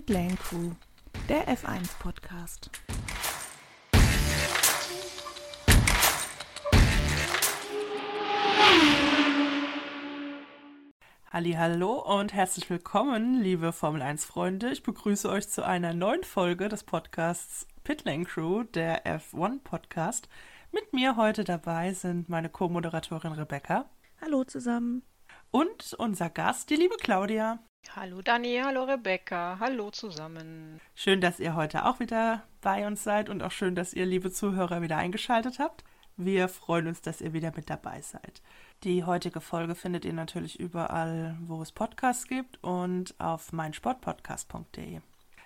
Pit Lane Crew, der F1 Podcast. Hallo und herzlich willkommen, liebe Formel 1 Freunde. Ich begrüße euch zu einer neuen Folge des Podcasts Pitlane Crew, der F1 Podcast. Mit mir heute dabei sind meine Co-Moderatorin Rebecca. Hallo zusammen. Und unser Gast, die liebe Claudia. Hallo Dani, hallo Rebecca, hallo zusammen. Schön, dass ihr heute auch wieder bei uns seid und auch schön, dass ihr, liebe Zuhörer, wieder eingeschaltet habt. Wir freuen uns, dass ihr wieder mit dabei seid. Die heutige Folge findet ihr natürlich überall, wo es Podcasts gibt und auf meinsportpodcast.de.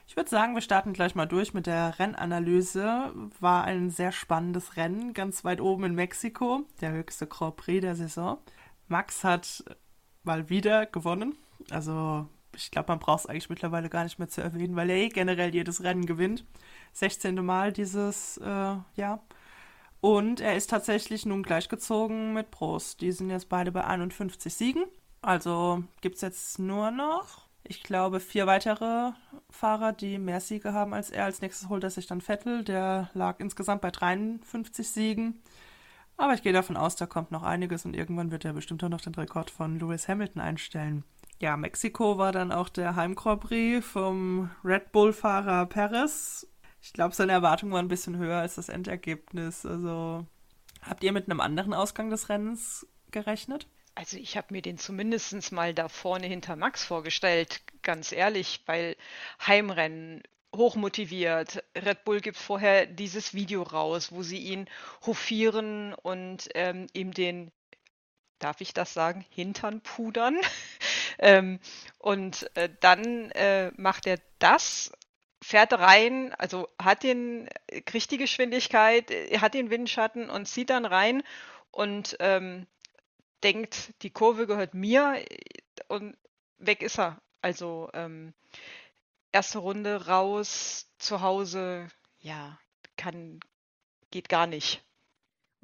Ich würde sagen, wir starten gleich mal durch mit der Rennanalyse. War ein sehr spannendes Rennen, ganz weit oben in Mexiko, der höchste Grand Prix der Saison. Max hat mal wieder gewonnen. Also ich glaube, man braucht es eigentlich mittlerweile gar nicht mehr zu erwähnen, weil er eh generell jedes Rennen gewinnt. 16. Mal dieses äh, Jahr. Und er ist tatsächlich nun gleichgezogen mit Prost. Die sind jetzt beide bei 51 Siegen. Also gibt es jetzt nur noch ich glaube, vier weitere Fahrer, die mehr Siege haben als er. Als nächstes holt er sich dann Vettel. Der lag insgesamt bei 53 Siegen. Aber ich gehe davon aus, da kommt noch einiges und irgendwann wird er bestimmt auch noch den Rekord von Lewis Hamilton einstellen. Ja, Mexiko war dann auch der Heim Grand Prix vom Red Bull-Fahrer Perez. Ich glaube, seine Erwartungen waren ein bisschen höher als das Endergebnis. Also, habt ihr mit einem anderen Ausgang des Rennens gerechnet? Also ich habe mir den zumindest mal da vorne hinter Max vorgestellt, ganz ehrlich, weil Heimrennen hochmotiviert. Red Bull gibt vorher dieses Video raus, wo sie ihn hofieren und ähm, ihm den, darf ich das sagen, Hintern pudern. ähm, und äh, dann äh, macht er das fährt rein, also hat den, kriegt die Geschwindigkeit, hat den Windschatten und zieht dann rein und ähm, denkt, die Kurve gehört mir und weg ist er. Also ähm, erste Runde raus, zu Hause, ja, kann, geht gar nicht.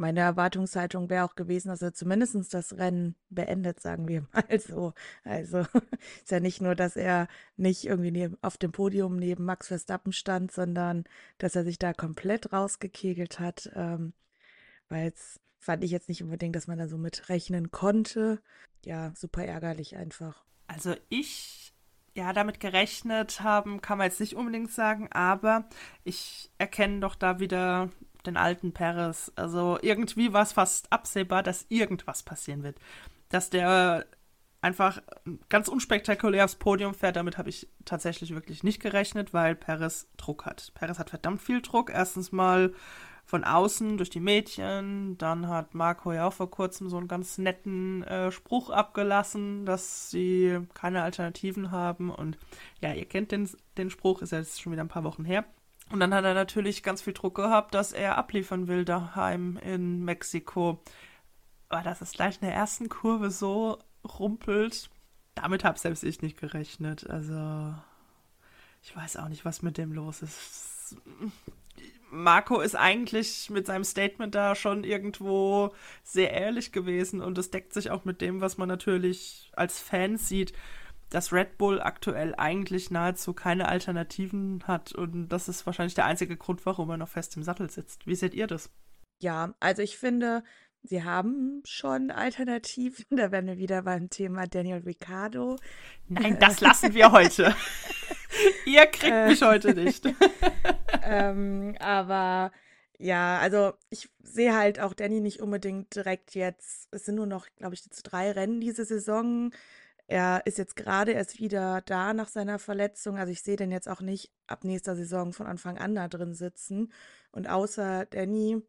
Meine Erwartungshaltung wäre auch gewesen, dass er zumindest das Rennen beendet, sagen wir mal so. Also ist ja nicht nur, dass er nicht irgendwie neben, auf dem Podium neben Max Verstappen stand, sondern dass er sich da komplett rausgekegelt hat, ähm, weil es fand ich jetzt nicht unbedingt, dass man da so mit rechnen konnte. Ja, super ärgerlich einfach. Also ich, ja, damit gerechnet haben, kann man jetzt nicht unbedingt sagen, aber ich erkenne doch da wieder den alten Perez. Also irgendwie war es fast absehbar, dass irgendwas passieren wird. Dass der einfach ganz unspektakulär aufs Podium fährt, damit habe ich tatsächlich wirklich nicht gerechnet, weil Perez Druck hat. Perez hat verdammt viel Druck. Erstens mal von außen durch die Mädchen. Dann hat Marco ja auch vor kurzem so einen ganz netten äh, Spruch abgelassen, dass sie keine Alternativen haben. Und ja, ihr kennt den, den Spruch, ist ja jetzt schon wieder ein paar Wochen her. Und dann hat er natürlich ganz viel Druck gehabt, dass er abliefern will daheim in Mexiko. Aber dass es gleich in der ersten Kurve so rumpelt, damit habe selbst ich nicht gerechnet. Also, ich weiß auch nicht, was mit dem los ist. Marco ist eigentlich mit seinem Statement da schon irgendwo sehr ehrlich gewesen und es deckt sich auch mit dem, was man natürlich als Fan sieht, dass Red Bull aktuell eigentlich nahezu keine Alternativen hat und das ist wahrscheinlich der einzige Grund, warum er noch fest im Sattel sitzt. Wie seht ihr das? Ja, also ich finde, sie haben schon Alternativen. Da werden wir wieder beim Thema Daniel Ricciardo. Nein, das lassen wir heute. Ihr kriegt äh. mich heute nicht. ähm, aber ja, also ich sehe halt auch Danny nicht unbedingt direkt jetzt. Es sind nur noch, glaube ich, jetzt drei Rennen diese Saison. Er ist jetzt gerade erst wieder da nach seiner Verletzung. Also ich sehe den jetzt auch nicht ab nächster Saison von Anfang an da drin sitzen. Und außer Danny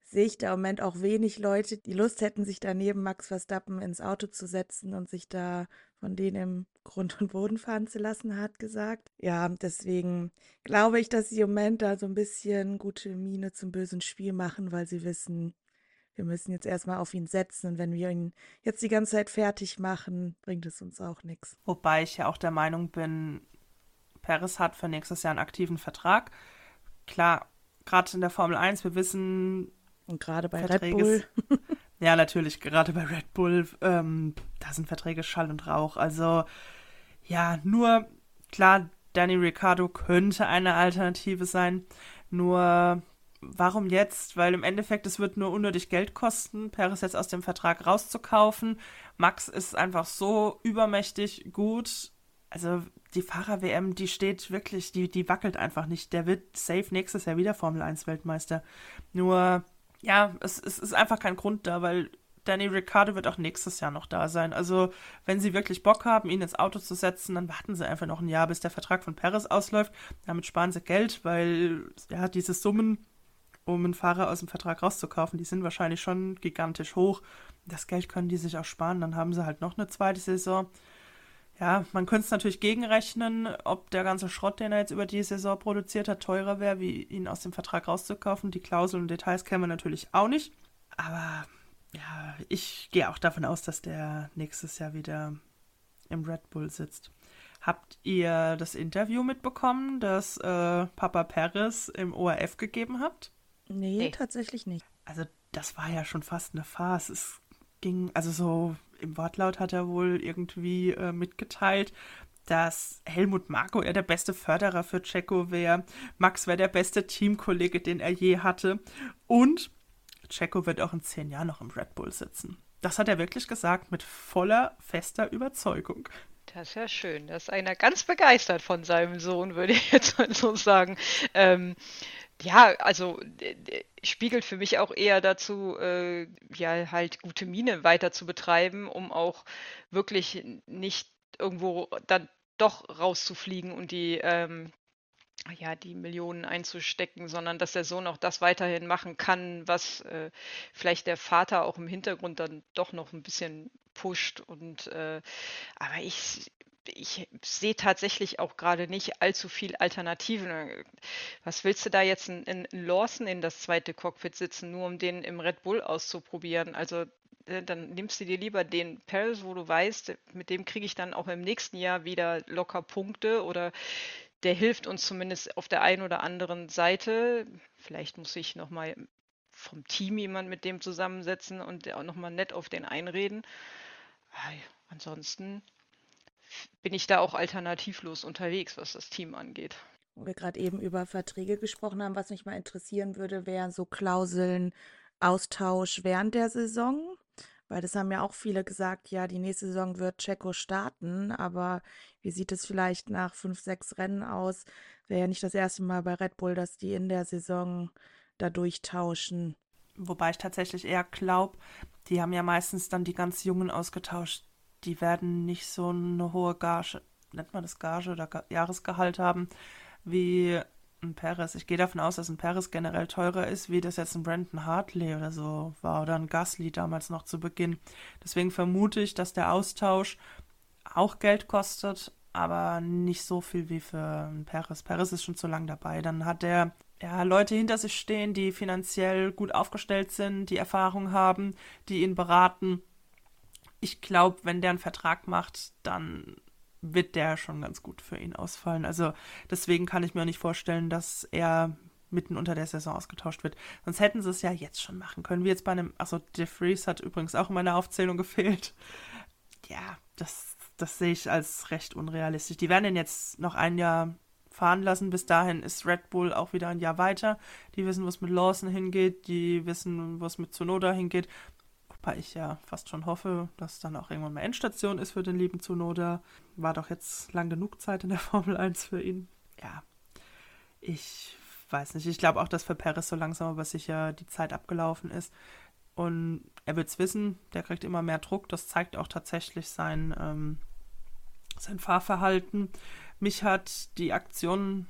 sehe ich da im Moment auch wenig Leute, die Lust hätten, sich da neben Max Verstappen ins Auto zu setzen und sich da von denen im Grund und Boden fahren zu lassen, hat gesagt. Ja, deswegen glaube ich, dass sie im Moment da so ein bisschen gute Miene zum bösen Spiel machen, weil sie wissen, wir müssen jetzt erstmal auf ihn setzen und wenn wir ihn jetzt die ganze Zeit fertig machen, bringt es uns auch nichts. Wobei ich ja auch der Meinung bin, Paris hat für nächstes Jahr einen aktiven Vertrag. Klar, gerade in der Formel 1, wir wissen, und gerade bei Verträge Red Bull. ja, natürlich, gerade bei Red Bull, ähm, da sind Verträge Schall und Rauch. Also, ja, nur klar, Danny Ricciardo könnte eine Alternative sein. Nur warum jetzt? Weil im Endeffekt es wird nur unnötig Geld kosten, Paris jetzt aus dem Vertrag rauszukaufen. Max ist einfach so übermächtig gut. Also die Fahrer-WM, die steht wirklich, die, die wackelt einfach nicht. Der wird safe nächstes Jahr wieder Formel 1 Weltmeister. Nur, ja, es, es ist einfach kein Grund da, weil Danny Ricciardo wird auch nächstes Jahr noch da sein. Also, wenn sie wirklich Bock haben, ihn ins Auto zu setzen, dann warten sie einfach noch ein Jahr, bis der Vertrag von Perez ausläuft. Damit sparen sie Geld, weil ja, diese Summen, um einen Fahrer aus dem Vertrag rauszukaufen, die sind wahrscheinlich schon gigantisch hoch. Das Geld können die sich auch sparen, dann haben sie halt noch eine zweite Saison. Ja, man könnte es natürlich gegenrechnen, ob der ganze Schrott, den er jetzt über die Saison produziert hat, teurer wäre, wie ihn aus dem Vertrag rauszukaufen. Die Klauseln und Details kennen wir natürlich auch nicht. Aber ja, ich gehe auch davon aus, dass der nächstes Jahr wieder im Red Bull sitzt. Habt ihr das Interview mitbekommen, das äh, Papa Perez im ORF gegeben hat? Nee, nee, tatsächlich nicht. Also, das war ja schon fast eine Farce. Es ging, also so im Wortlaut hat er wohl irgendwie äh, mitgeteilt, dass Helmut Marko er der beste Förderer für Checo wäre. Max wäre der beste Teamkollege, den er je hatte. Und Checo wird auch in zehn Jahren noch im Red Bull sitzen. Das hat er wirklich gesagt, mit voller, fester Überzeugung. Das ist ja schön. Da ist einer ganz begeistert von seinem Sohn, würde ich jetzt mal so sagen. Ähm, ja, also spiegelt für mich auch eher dazu, äh, ja, halt gute Miene weiter zu betreiben, um auch wirklich nicht irgendwo dann doch rauszufliegen und die ähm, ja, die Millionen einzustecken, sondern dass der Sohn auch das weiterhin machen kann, was äh, vielleicht der Vater auch im Hintergrund dann doch noch ein bisschen pusht. Und äh, aber ich, ich sehe tatsächlich auch gerade nicht allzu viel Alternativen. Was willst du da jetzt in, in, Lawson in das zweite Cockpit sitzen, nur um den im Red Bull auszuprobieren? Also äh, dann nimmst du dir lieber den Paris, wo du weißt, mit dem kriege ich dann auch im nächsten Jahr wieder locker Punkte oder der hilft uns zumindest auf der einen oder anderen Seite. Vielleicht muss ich nochmal vom Team jemand mit dem zusammensetzen und auch nochmal nett auf den einreden. Ansonsten bin ich da auch alternativlos unterwegs, was das Team angeht. Wo wir gerade eben über Verträge gesprochen haben, was mich mal interessieren würde, wären so Klauseln Austausch während der Saison. Weil das haben ja auch viele gesagt, ja, die nächste Saison wird Checo starten, aber wie sieht es vielleicht nach fünf, sechs Rennen aus? Wäre ja nicht das erste Mal bei Red Bull, dass die in der Saison da durchtauschen. Wobei ich tatsächlich eher glaube, die haben ja meistens dann die ganz Jungen ausgetauscht. Die werden nicht so eine hohe Gage, nennt man das Gage oder Jahresgehalt haben, wie ein Perez. Ich gehe davon aus, dass ein Perez generell teurer ist, wie das jetzt ein Brandon Hartley oder so war oder ein Gasly damals noch zu Beginn. Deswegen vermute ich, dass der Austausch auch Geld kostet, aber nicht so viel wie für ein Perez. Perez ist schon zu lang dabei. Dann hat er ja, Leute hinter sich stehen, die finanziell gut aufgestellt sind, die Erfahrung haben, die ihn beraten. Ich glaube, wenn der einen Vertrag macht, dann wird der schon ganz gut für ihn ausfallen. Also deswegen kann ich mir auch nicht vorstellen, dass er mitten unter der Saison ausgetauscht wird. Sonst hätten sie es ja jetzt schon machen können. Wie jetzt bei einem, achso, DeFreeze hat übrigens auch in meiner Aufzählung gefehlt. Ja, das, das sehe ich als recht unrealistisch. Die werden ihn jetzt noch ein Jahr fahren lassen. Bis dahin ist Red Bull auch wieder ein Jahr weiter. Die wissen, wo es mit Lawson hingeht. Die wissen, wo es mit Tsunoda hingeht. Wobei ich ja fast schon hoffe, dass dann auch irgendwann mal Endstation ist für den lieben Zunoda. War doch jetzt lang genug Zeit in der Formel 1 für ihn. Ja, ich weiß nicht. Ich glaube auch, dass für Perez so langsam aber sicher die Zeit abgelaufen ist. Und er wird es wissen, der kriegt immer mehr Druck. Das zeigt auch tatsächlich sein, ähm, sein Fahrverhalten. Mich hat die Aktion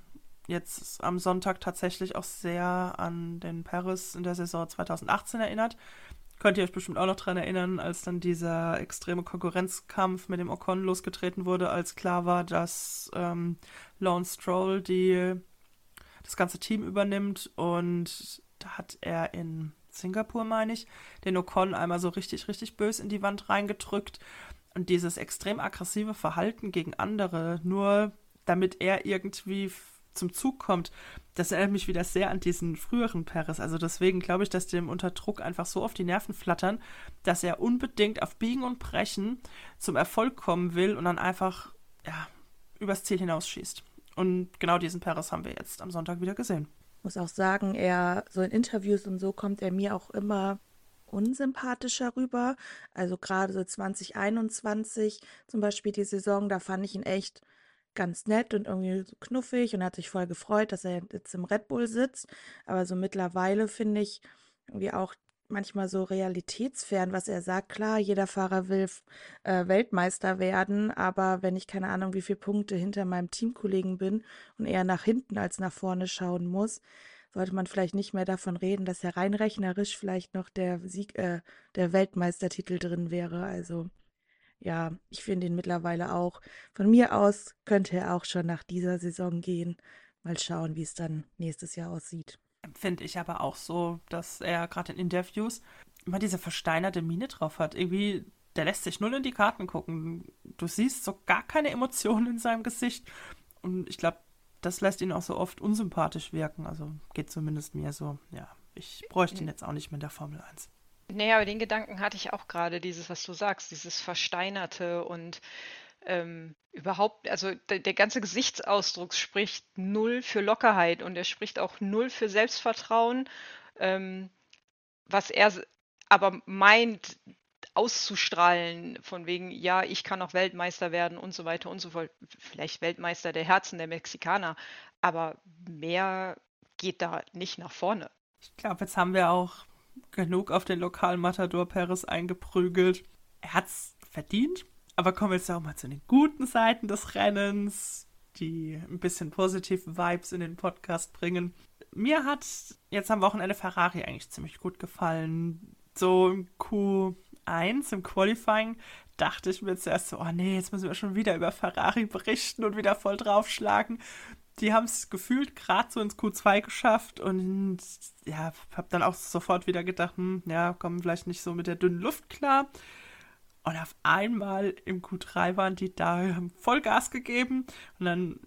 jetzt am Sonntag tatsächlich auch sehr an den Paris in der Saison 2018 erinnert. Könnt ihr euch bestimmt auch noch daran erinnern, als dann dieser extreme Konkurrenzkampf mit dem Ocon losgetreten wurde, als klar war, dass ähm, Lance Stroll die, das ganze Team übernimmt und da hat er in Singapur, meine ich, den Ocon einmal so richtig, richtig bös in die Wand reingedrückt und dieses extrem aggressive Verhalten gegen andere, nur damit er irgendwie zum Zug kommt, das erinnert mich wieder sehr an diesen früheren Paris. Also deswegen glaube ich, dass dem unter Druck einfach so auf die Nerven flattern, dass er unbedingt auf Biegen und Brechen zum Erfolg kommen will und dann einfach ja, übers Ziel hinausschießt. Und genau diesen Paris haben wir jetzt am Sonntag wieder gesehen. Muss auch sagen, er, so in Interviews und so kommt er mir auch immer unsympathischer rüber. Also gerade so 2021 zum Beispiel die Saison, da fand ich ihn echt ganz nett und irgendwie so knuffig und hat sich voll gefreut, dass er jetzt im Red Bull sitzt. Aber so mittlerweile finde ich irgendwie auch manchmal so realitätsfern, was er sagt. Klar, jeder Fahrer will äh, Weltmeister werden, aber wenn ich keine Ahnung, wie viele Punkte hinter meinem Teamkollegen bin und eher nach hinten als nach vorne schauen muss, sollte man vielleicht nicht mehr davon reden, dass ja rein rechnerisch vielleicht noch der Sieg, äh, der Weltmeistertitel drin wäre. Also ja, ich finde ihn mittlerweile auch. Von mir aus könnte er auch schon nach dieser Saison gehen. Mal schauen, wie es dann nächstes Jahr aussieht. Finde ich aber auch so, dass er gerade in Interviews immer diese versteinerte Miene drauf hat. Irgendwie, der lässt sich null in die Karten gucken. Du siehst so gar keine Emotionen in seinem Gesicht. Und ich glaube, das lässt ihn auch so oft unsympathisch wirken. Also geht zumindest mir so. Ja, ich bräuchte ihn jetzt auch nicht mehr in der Formel 1. Nee, aber den Gedanken hatte ich auch gerade, dieses, was du sagst, dieses Versteinerte und ähm, überhaupt, also der, der ganze Gesichtsausdruck spricht null für Lockerheit und er spricht auch null für Selbstvertrauen, ähm, was er aber meint auszustrahlen, von wegen, ja, ich kann auch Weltmeister werden und so weiter und so fort. Vielleicht Weltmeister der Herzen der Mexikaner, aber mehr geht da nicht nach vorne. Ich glaube, jetzt haben wir auch genug auf den lokalen Matador Paris eingeprügelt. Er hat's verdient, aber kommen wir jetzt auch mal zu den guten Seiten des Rennens, die ein bisschen positive Vibes in den Podcast bringen. Mir hat jetzt am Wochenende Ferrari eigentlich ziemlich gut gefallen. So im Q1, im Qualifying, dachte ich mir zuerst so, oh nee, jetzt müssen wir schon wieder über Ferrari berichten und wieder voll draufschlagen die haben es gefühlt gerade so ins Q2 geschafft und ja, habe dann auch sofort wieder gedacht, hm, ja, kommen vielleicht nicht so mit der dünnen Luft klar. Und auf einmal im Q3 waren die da, haben voll Gas gegeben und dann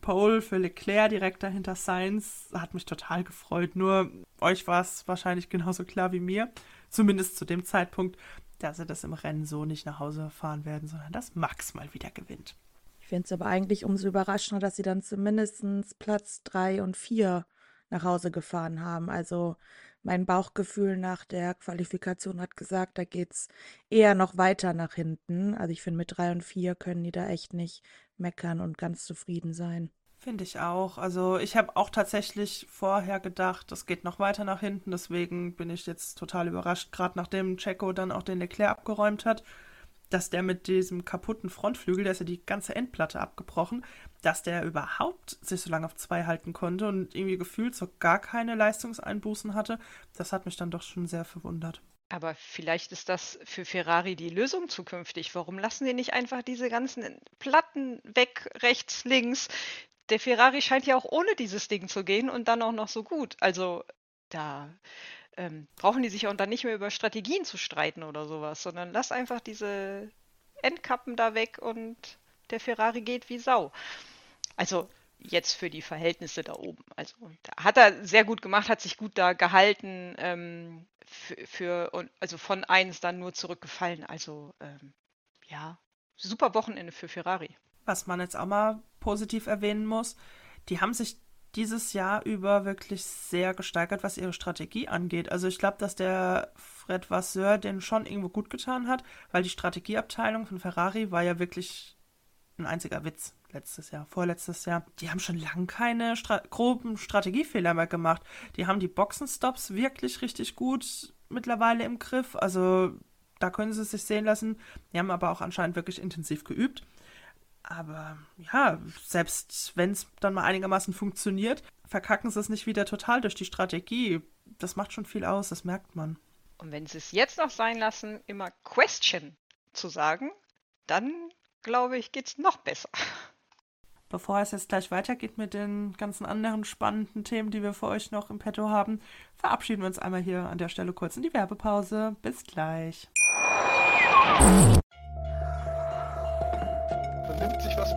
Pole für Leclerc direkt dahinter Sainz hat mich total gefreut. Nur euch war es wahrscheinlich genauso klar wie mir, zumindest zu dem Zeitpunkt, dass sie das im Rennen so nicht nach Hause fahren werden, sondern dass Max mal wieder gewinnt. Finde es aber eigentlich umso überraschender, dass sie dann zumindest Platz drei und vier nach Hause gefahren haben. Also mein Bauchgefühl nach der Qualifikation hat gesagt, da geht es eher noch weiter nach hinten. Also ich finde, mit drei und vier können die da echt nicht meckern und ganz zufrieden sein. Finde ich auch. Also ich habe auch tatsächlich vorher gedacht, das geht noch weiter nach hinten. Deswegen bin ich jetzt total überrascht, gerade nachdem Checo dann auch den Leclerc abgeräumt hat dass der mit diesem kaputten Frontflügel, der ist ja die ganze Endplatte abgebrochen, dass der überhaupt sich so lange auf zwei halten konnte und irgendwie gefühlt so gar keine Leistungseinbußen hatte, das hat mich dann doch schon sehr verwundert. Aber vielleicht ist das für Ferrari die Lösung zukünftig. Warum lassen sie nicht einfach diese ganzen Platten weg, rechts, links? Der Ferrari scheint ja auch ohne dieses Ding zu gehen und dann auch noch so gut. Also da ähm, brauchen die sich auch dann nicht mehr über Strategien zu streiten oder sowas, sondern lass einfach diese Endkappen da weg und der Ferrari geht wie Sau. Also jetzt für die Verhältnisse da oben. Also hat er sehr gut gemacht, hat sich gut da gehalten, ähm, für, für, also von eins dann nur zurückgefallen. Also ähm, ja, super Wochenende für Ferrari. Was man jetzt auch mal positiv erwähnen muss, die haben sich dieses Jahr über wirklich sehr gesteigert, was ihre Strategie angeht. Also ich glaube, dass der Fred Vasseur den schon irgendwo gut getan hat, weil die Strategieabteilung von Ferrari war ja wirklich ein einziger Witz letztes Jahr, vorletztes Jahr. Die haben schon lange keine Stra groben Strategiefehler mehr gemacht. Die haben die Boxenstops wirklich richtig gut mittlerweile im Griff. Also da können sie es sich sehen lassen. Die haben aber auch anscheinend wirklich intensiv geübt. Aber ja, selbst wenn es dann mal einigermaßen funktioniert, verkacken sie es nicht wieder total durch die Strategie. Das macht schon viel aus, das merkt man. Und wenn sie es jetzt noch sein lassen, immer Question zu sagen, dann glaube ich, geht es noch besser. Bevor es jetzt gleich weitergeht mit den ganzen anderen spannenden Themen, die wir für euch noch im Petto haben, verabschieden wir uns einmal hier an der Stelle kurz in die Werbepause. Bis gleich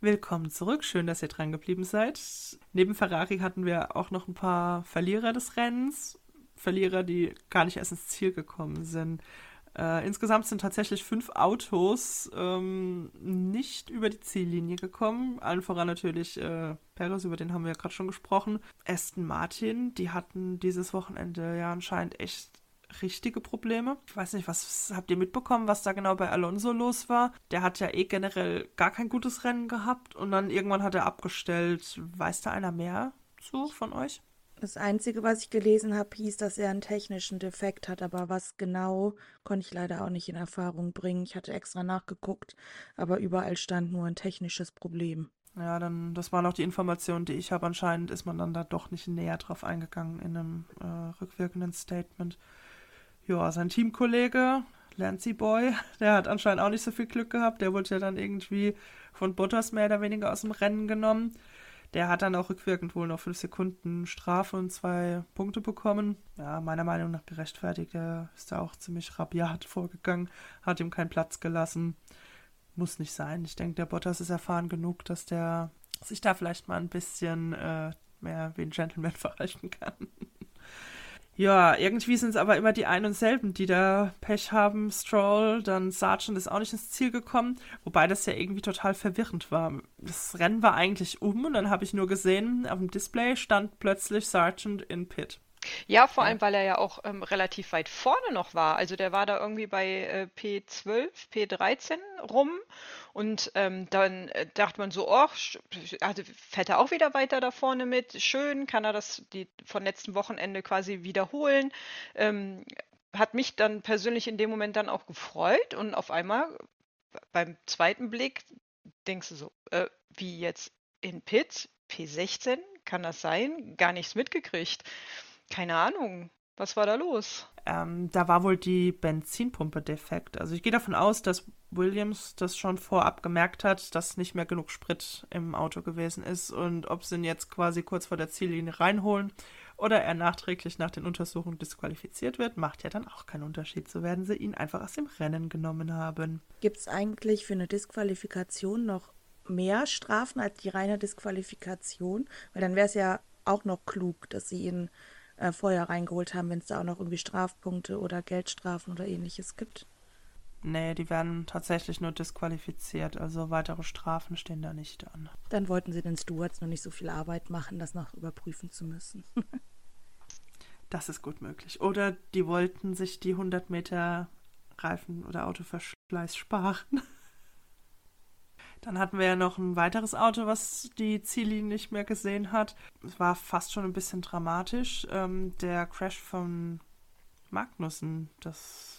Willkommen zurück, schön, dass ihr dran geblieben seid. Neben Ferrari hatten wir auch noch ein paar Verlierer des Rennens. Verlierer, die gar nicht erst ins Ziel gekommen sind. Äh, insgesamt sind tatsächlich fünf Autos ähm, nicht über die Ziellinie gekommen. Allen voran natürlich äh, Perez, über den haben wir ja gerade schon gesprochen. Aston Martin, die hatten dieses Wochenende ja anscheinend echt richtige Probleme. Ich weiß nicht, was habt ihr mitbekommen, was da genau bei Alonso los war? Der hat ja eh generell gar kein gutes Rennen gehabt und dann irgendwann hat er abgestellt. Weiß da einer mehr zu von euch? Das Einzige, was ich gelesen habe, hieß, dass er einen technischen Defekt hat, aber was genau, konnte ich leider auch nicht in Erfahrung bringen. Ich hatte extra nachgeguckt, aber überall stand nur ein technisches Problem. Ja, dann, das war noch die Information, die ich habe. Anscheinend ist man dann da doch nicht näher drauf eingegangen in einem äh, rückwirkenden Statement. Ja, sein Teamkollege, Lancy Boy, der hat anscheinend auch nicht so viel Glück gehabt. Der wurde ja dann irgendwie von Butters mehr oder weniger aus dem Rennen genommen. Der hat dann auch rückwirkend wohl noch fünf Sekunden Strafe und zwei Punkte bekommen. Ja, meiner Meinung nach gerechtfertigt. Er ist da auch ziemlich rabiat vorgegangen, hat ihm keinen Platz gelassen. Muss nicht sein. Ich denke, der Bottas ist erfahren genug, dass der sich da vielleicht mal ein bisschen äh, mehr wie ein Gentleman verhalten kann. Ja, irgendwie sind es aber immer die ein und selben, die da Pech haben. Stroll, dann Sargent ist auch nicht ins Ziel gekommen, wobei das ja irgendwie total verwirrend war. Das Rennen war eigentlich um und dann habe ich nur gesehen, auf dem Display stand plötzlich Sargent in Pit. Ja, vor allem, weil er ja auch ähm, relativ weit vorne noch war. Also der war da irgendwie bei äh, P12, P13 rum und ähm, dann äh, dachte man so, oh, also fährt er auch wieder weiter da vorne mit. Schön, kann er das die von letzten Wochenende quasi wiederholen. Ähm, hat mich dann persönlich in dem Moment dann auch gefreut und auf einmal beim zweiten Blick denkst du so, äh, wie jetzt in Pit, P16, kann das sein? Gar nichts mitgekriegt. Keine Ahnung. Was war da los? Ähm, da war wohl die Benzinpumpe defekt. Also ich gehe davon aus, dass Williams das schon vorab gemerkt hat, dass nicht mehr genug Sprit im Auto gewesen ist und ob sie ihn jetzt quasi kurz vor der Ziellinie reinholen oder er nachträglich nach den Untersuchungen disqualifiziert wird, macht ja dann auch keinen Unterschied. So werden sie ihn einfach aus dem Rennen genommen haben. Gibt es eigentlich für eine Disqualifikation noch mehr Strafen als die reine Disqualifikation? Weil dann wäre es ja auch noch klug, dass sie ihn äh, vorher reingeholt haben, wenn es da auch noch irgendwie Strafpunkte oder Geldstrafen oder ähnliches gibt. Nee, die werden tatsächlich nur disqualifiziert, also weitere Strafen stehen da nicht an. Dann wollten sie den Stewards nur nicht so viel Arbeit machen, das noch überprüfen zu müssen. das ist gut möglich. Oder die wollten sich die 100 Meter Reifen- oder Autoverschleiß sparen. Dann hatten wir ja noch ein weiteres Auto, was die Ziellinie nicht mehr gesehen hat. Es war fast schon ein bisschen dramatisch. Ähm, der Crash von Magnussen, das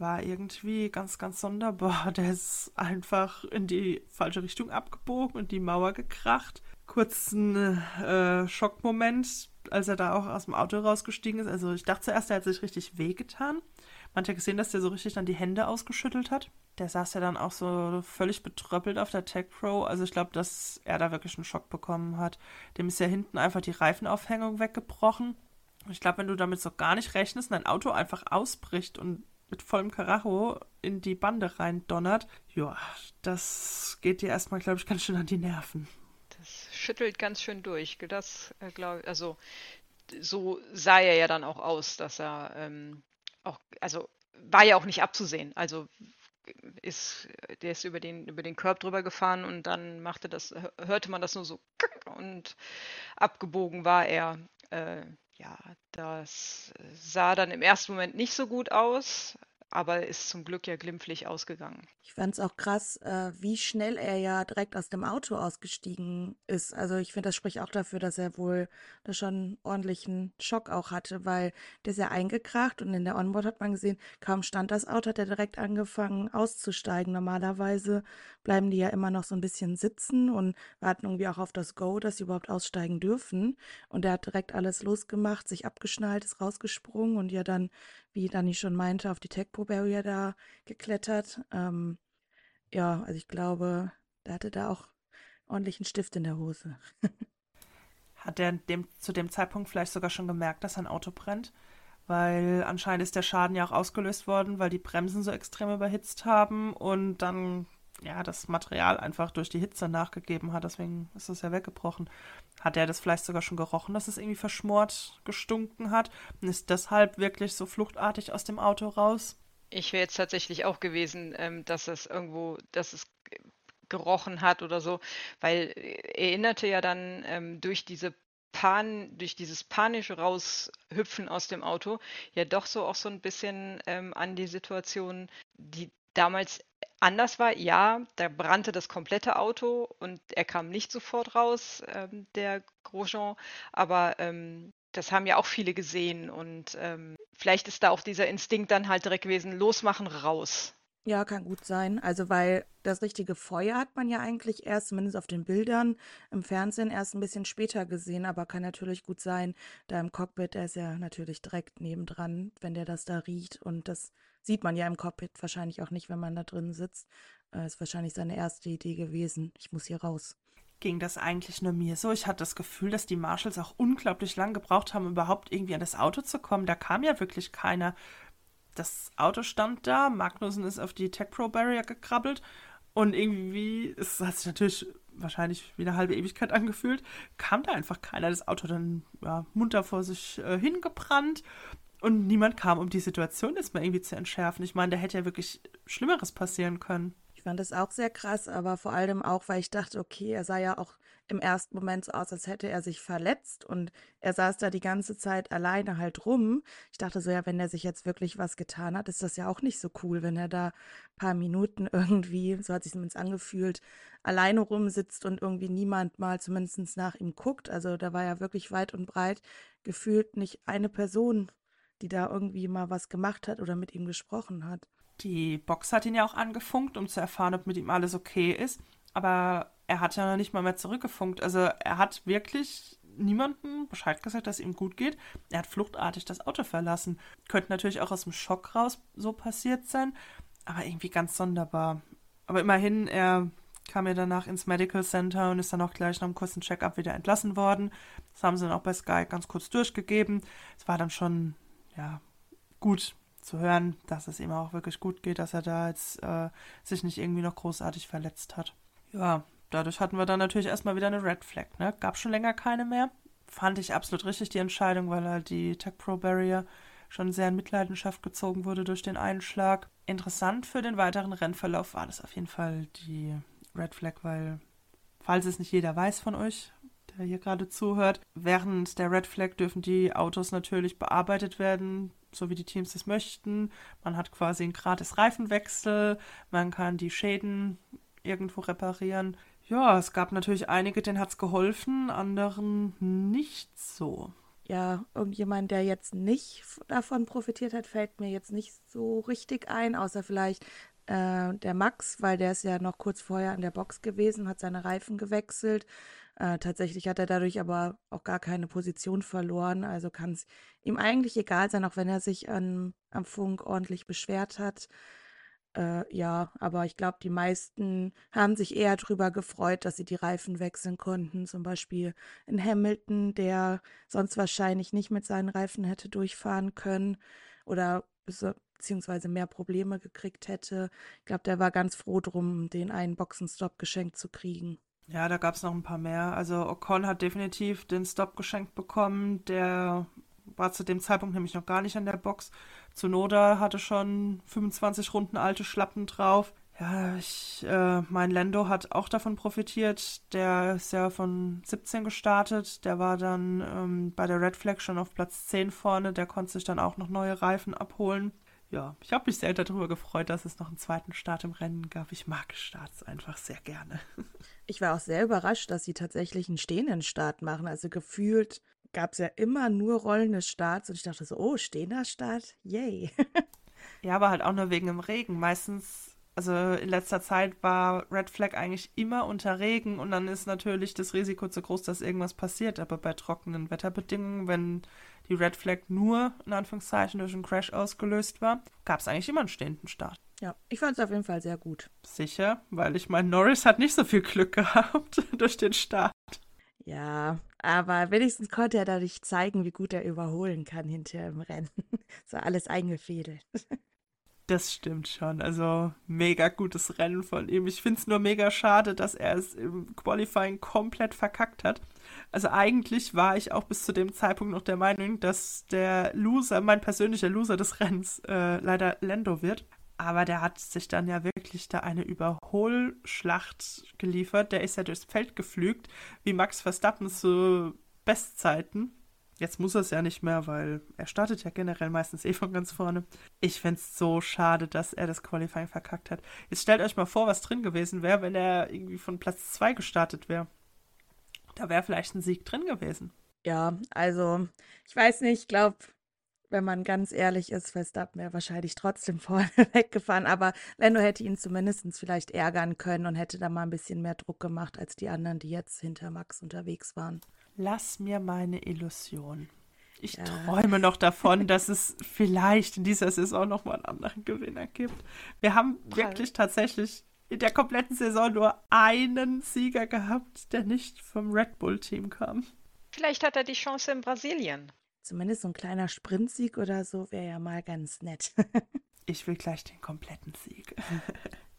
war irgendwie ganz, ganz sonderbar. Der ist einfach in die falsche Richtung abgebogen und die Mauer gekracht. Kurzen äh, Schockmoment, als er da auch aus dem Auto rausgestiegen ist. Also ich dachte zuerst, er hat sich richtig wehgetan. Man hat ja gesehen, dass der so richtig dann die Hände ausgeschüttelt hat. Der saß ja dann auch so völlig betröppelt auf der Tech Pro. Also ich glaube, dass er da wirklich einen Schock bekommen hat. Dem ist ja hinten einfach die Reifenaufhängung weggebrochen. Ich glaube, wenn du damit so gar nicht rechnest und dein Auto einfach ausbricht und mit vollem Karacho in die Bande rein donnert, ja, das geht dir erstmal, glaube ich, ganz schön an die Nerven. Das schüttelt ganz schön durch. Das, äh, glaube also so sah er ja dann auch aus, dass er ähm, auch, also war ja auch nicht abzusehen. Also ist, der ist über den, über den Körb drüber gefahren und dann machte das, hörte man das nur so und abgebogen war er. Äh, ja, das sah dann im ersten Moment nicht so gut aus, aber ist zum Glück ja glimpflich ausgegangen. Ich fand es auch krass, äh, wie schnell er ja direkt aus dem Auto ausgestiegen ist. Also ich finde, das spricht auch dafür, dass er wohl da schon einen ordentlichen Schock auch hatte, weil der ist ja eingekracht und in der Onboard hat man gesehen, kaum stand das Auto, hat er direkt angefangen auszusteigen. Normalerweise bleiben die ja immer noch so ein bisschen sitzen und warten irgendwie auch auf das Go, dass sie überhaupt aussteigen dürfen. Und er hat direkt alles losgemacht, sich abgeschnallt, ist rausgesprungen und ja dann wie Dani schon meinte, auf die Tech-Pro Barrier da geklettert. Ähm, ja, also ich glaube, der hatte da auch ordentlichen Stift in der Hose. Hat er dem, zu dem Zeitpunkt vielleicht sogar schon gemerkt, dass sein Auto brennt? Weil anscheinend ist der Schaden ja auch ausgelöst worden, weil die Bremsen so extrem überhitzt haben und dann ja das Material einfach durch die Hitze nachgegeben hat. Deswegen ist es ja weggebrochen. Hat er das vielleicht sogar schon gerochen, dass es irgendwie verschmort gestunken hat und ist deshalb wirklich so fluchtartig aus dem Auto raus? Ich wäre jetzt tatsächlich auch gewesen, ähm, dass es irgendwo, dass es gerochen hat oder so, weil er erinnerte ja dann ähm, durch diese Pan, durch dieses panische Raushüpfen aus dem Auto ja doch so auch so ein bisschen ähm, an die Situation, die damals anders war. Ja, da brannte das komplette Auto und er kam nicht sofort raus, ähm, der Grosjean, aber ähm, das haben ja auch viele gesehen und ähm, vielleicht ist da auch dieser Instinkt dann halt direkt gewesen, losmachen, raus. Ja, kann gut sein. Also, weil das richtige Feuer hat man ja eigentlich erst, zumindest auf den Bildern, im Fernsehen erst ein bisschen später gesehen, aber kann natürlich gut sein, da im Cockpit, der ist ja natürlich direkt nebendran, wenn der das da riecht. Und das sieht man ja im Cockpit wahrscheinlich auch nicht, wenn man da drin sitzt. Äh, ist wahrscheinlich seine erste Idee gewesen. Ich muss hier raus. Ging das eigentlich nur mir so? Ich hatte das Gefühl, dass die Marshalls auch unglaublich lang gebraucht haben, überhaupt irgendwie an das Auto zu kommen. Da kam ja wirklich keiner das Auto stand da, Magnussen ist auf die Tech Pro Barrier gekrabbelt und irgendwie, es hat sich natürlich wahrscheinlich wie eine halbe Ewigkeit angefühlt, kam da einfach keiner. Das Auto dann ja, munter vor sich äh, hingebrannt und niemand kam, um die Situation jetzt mal irgendwie zu entschärfen. Ich meine, da hätte ja wirklich Schlimmeres passieren können. Ich fand das auch sehr krass, aber vor allem auch, weil ich dachte, okay, er sah ja auch im ersten Moment so aus, als hätte er sich verletzt und er saß da die ganze Zeit alleine halt rum. Ich dachte so, ja, wenn er sich jetzt wirklich was getan hat, ist das ja auch nicht so cool, wenn er da ein paar Minuten irgendwie, so hat sich zumindest angefühlt, alleine rumsitzt und irgendwie niemand mal zumindest nach ihm guckt. Also da war ja wirklich weit und breit gefühlt nicht eine Person, die da irgendwie mal was gemacht hat oder mit ihm gesprochen hat. Die Box hat ihn ja auch angefunkt, um zu erfahren, ob mit ihm alles okay ist. Aber er hat ja noch nicht mal mehr zurückgefunkt. Also er hat wirklich niemandem Bescheid gesagt, dass es ihm gut geht. Er hat fluchtartig das Auto verlassen. Könnte natürlich auch aus dem Schock raus so passiert sein, aber irgendwie ganz sonderbar. Aber immerhin, er kam ja danach ins Medical Center und ist dann auch gleich nach einem kurzen Check-up wieder entlassen worden. Das haben sie dann auch bei Sky ganz kurz durchgegeben. Es war dann schon, ja, gut zu hören, dass es ihm auch wirklich gut geht, dass er da jetzt äh, sich nicht irgendwie noch großartig verletzt hat. Ja, dadurch hatten wir dann natürlich erstmal wieder eine Red Flag. Ne? Gab schon länger keine mehr. Fand ich absolut richtig die Entscheidung, weil halt die Tech Pro Barrier schon sehr in Mitleidenschaft gezogen wurde durch den Einschlag. Interessant für den weiteren Rennverlauf war das auf jeden Fall die Red Flag, weil, falls es nicht jeder weiß von euch, der hier gerade zuhört, während der Red Flag dürfen die Autos natürlich bearbeitet werden, so wie die Teams es möchten. Man hat quasi einen gratis Reifenwechsel, man kann die Schäden irgendwo reparieren. Ja, es gab natürlich einige, denen hat es geholfen, anderen nicht so. Ja, irgendjemand, der jetzt nicht davon profitiert hat, fällt mir jetzt nicht so richtig ein, außer vielleicht äh, der Max, weil der ist ja noch kurz vorher an der Box gewesen, hat seine Reifen gewechselt. Äh, tatsächlich hat er dadurch aber auch gar keine Position verloren, also kann es ihm eigentlich egal sein, auch wenn er sich an, am Funk ordentlich beschwert hat. Äh, ja, aber ich glaube, die meisten haben sich eher darüber gefreut, dass sie die Reifen wechseln konnten. Zum Beispiel in Hamilton, der sonst wahrscheinlich nicht mit seinen Reifen hätte durchfahren können oder beziehungsweise mehr Probleme gekriegt hätte. Ich glaube, der war ganz froh drum, den einen Boxenstopp geschenkt zu kriegen. Ja, da gab es noch ein paar mehr. Also Ocon hat definitiv den Stop geschenkt bekommen. Der war zu dem Zeitpunkt nämlich noch gar nicht an der Box. Zunoda hatte schon 25 Runden alte Schlappen drauf. Ja, ich, äh, mein Lando hat auch davon profitiert. Der ist ja von 17 gestartet. Der war dann ähm, bei der Red Flag schon auf Platz 10 vorne. Der konnte sich dann auch noch neue Reifen abholen. Ja, ich habe mich sehr darüber gefreut, dass es noch einen zweiten Start im Rennen gab. Ich mag Starts einfach sehr gerne. Ich war auch sehr überrascht, dass sie tatsächlich einen stehenden Start machen. Also gefühlt gab es ja immer nur rollende Starts und ich dachte so, oh, stehender Start, yay. ja, aber halt auch nur wegen dem Regen. Meistens, Also in letzter Zeit war Red Flag eigentlich immer unter Regen und dann ist natürlich das Risiko zu groß, dass irgendwas passiert. Aber bei trockenen Wetterbedingungen, wenn die Red Flag nur in Anführungszeichen durch einen Crash ausgelöst war, gab es eigentlich immer einen stehenden Start. Ja, ich fand es auf jeden Fall sehr gut. Sicher, weil ich meine, Norris hat nicht so viel Glück gehabt durch den Start. Ja, aber wenigstens konnte er dadurch zeigen, wie gut er überholen kann hinterher im Rennen. so alles eingefädelt. Das stimmt schon. Also mega gutes Rennen von ihm. Ich finde es nur mega schade, dass er es im Qualifying komplett verkackt hat. Also eigentlich war ich auch bis zu dem Zeitpunkt noch der Meinung, dass der Loser, mein persönlicher Loser des Rennens, äh, leider Lando wird. Aber der hat sich dann ja wirklich da eine Überholschlacht geliefert. Der ist ja durchs Feld geflügt, wie Max Verstappen zu Bestzeiten. Jetzt muss er es ja nicht mehr, weil er startet ja generell meistens eh von ganz vorne. Ich fände es so schade, dass er das Qualifying verkackt hat. Jetzt stellt euch mal vor, was drin gewesen wäre, wenn er irgendwie von Platz 2 gestartet wäre. Da wäre vielleicht ein Sieg drin gewesen. Ja, also ich weiß nicht, ich glaube, wenn man ganz ehrlich ist, Verstappen wäre wahrscheinlich trotzdem vorne weggefahren, aber Lando hätte ihn zumindest vielleicht ärgern können und hätte da mal ein bisschen mehr Druck gemacht als die anderen, die jetzt hinter Max unterwegs waren. Lass mir meine Illusion. Ich ja. träume noch davon, dass es vielleicht in dieser Saison nochmal einen anderen Gewinner gibt. Wir haben wirklich tatsächlich in der kompletten Saison nur einen Sieger gehabt, der nicht vom Red Bull-Team kam. Vielleicht hat er die Chance in Brasilien. Zumindest so ein kleiner Sprintsieg oder so wäre ja mal ganz nett. ich will gleich den kompletten Sieg.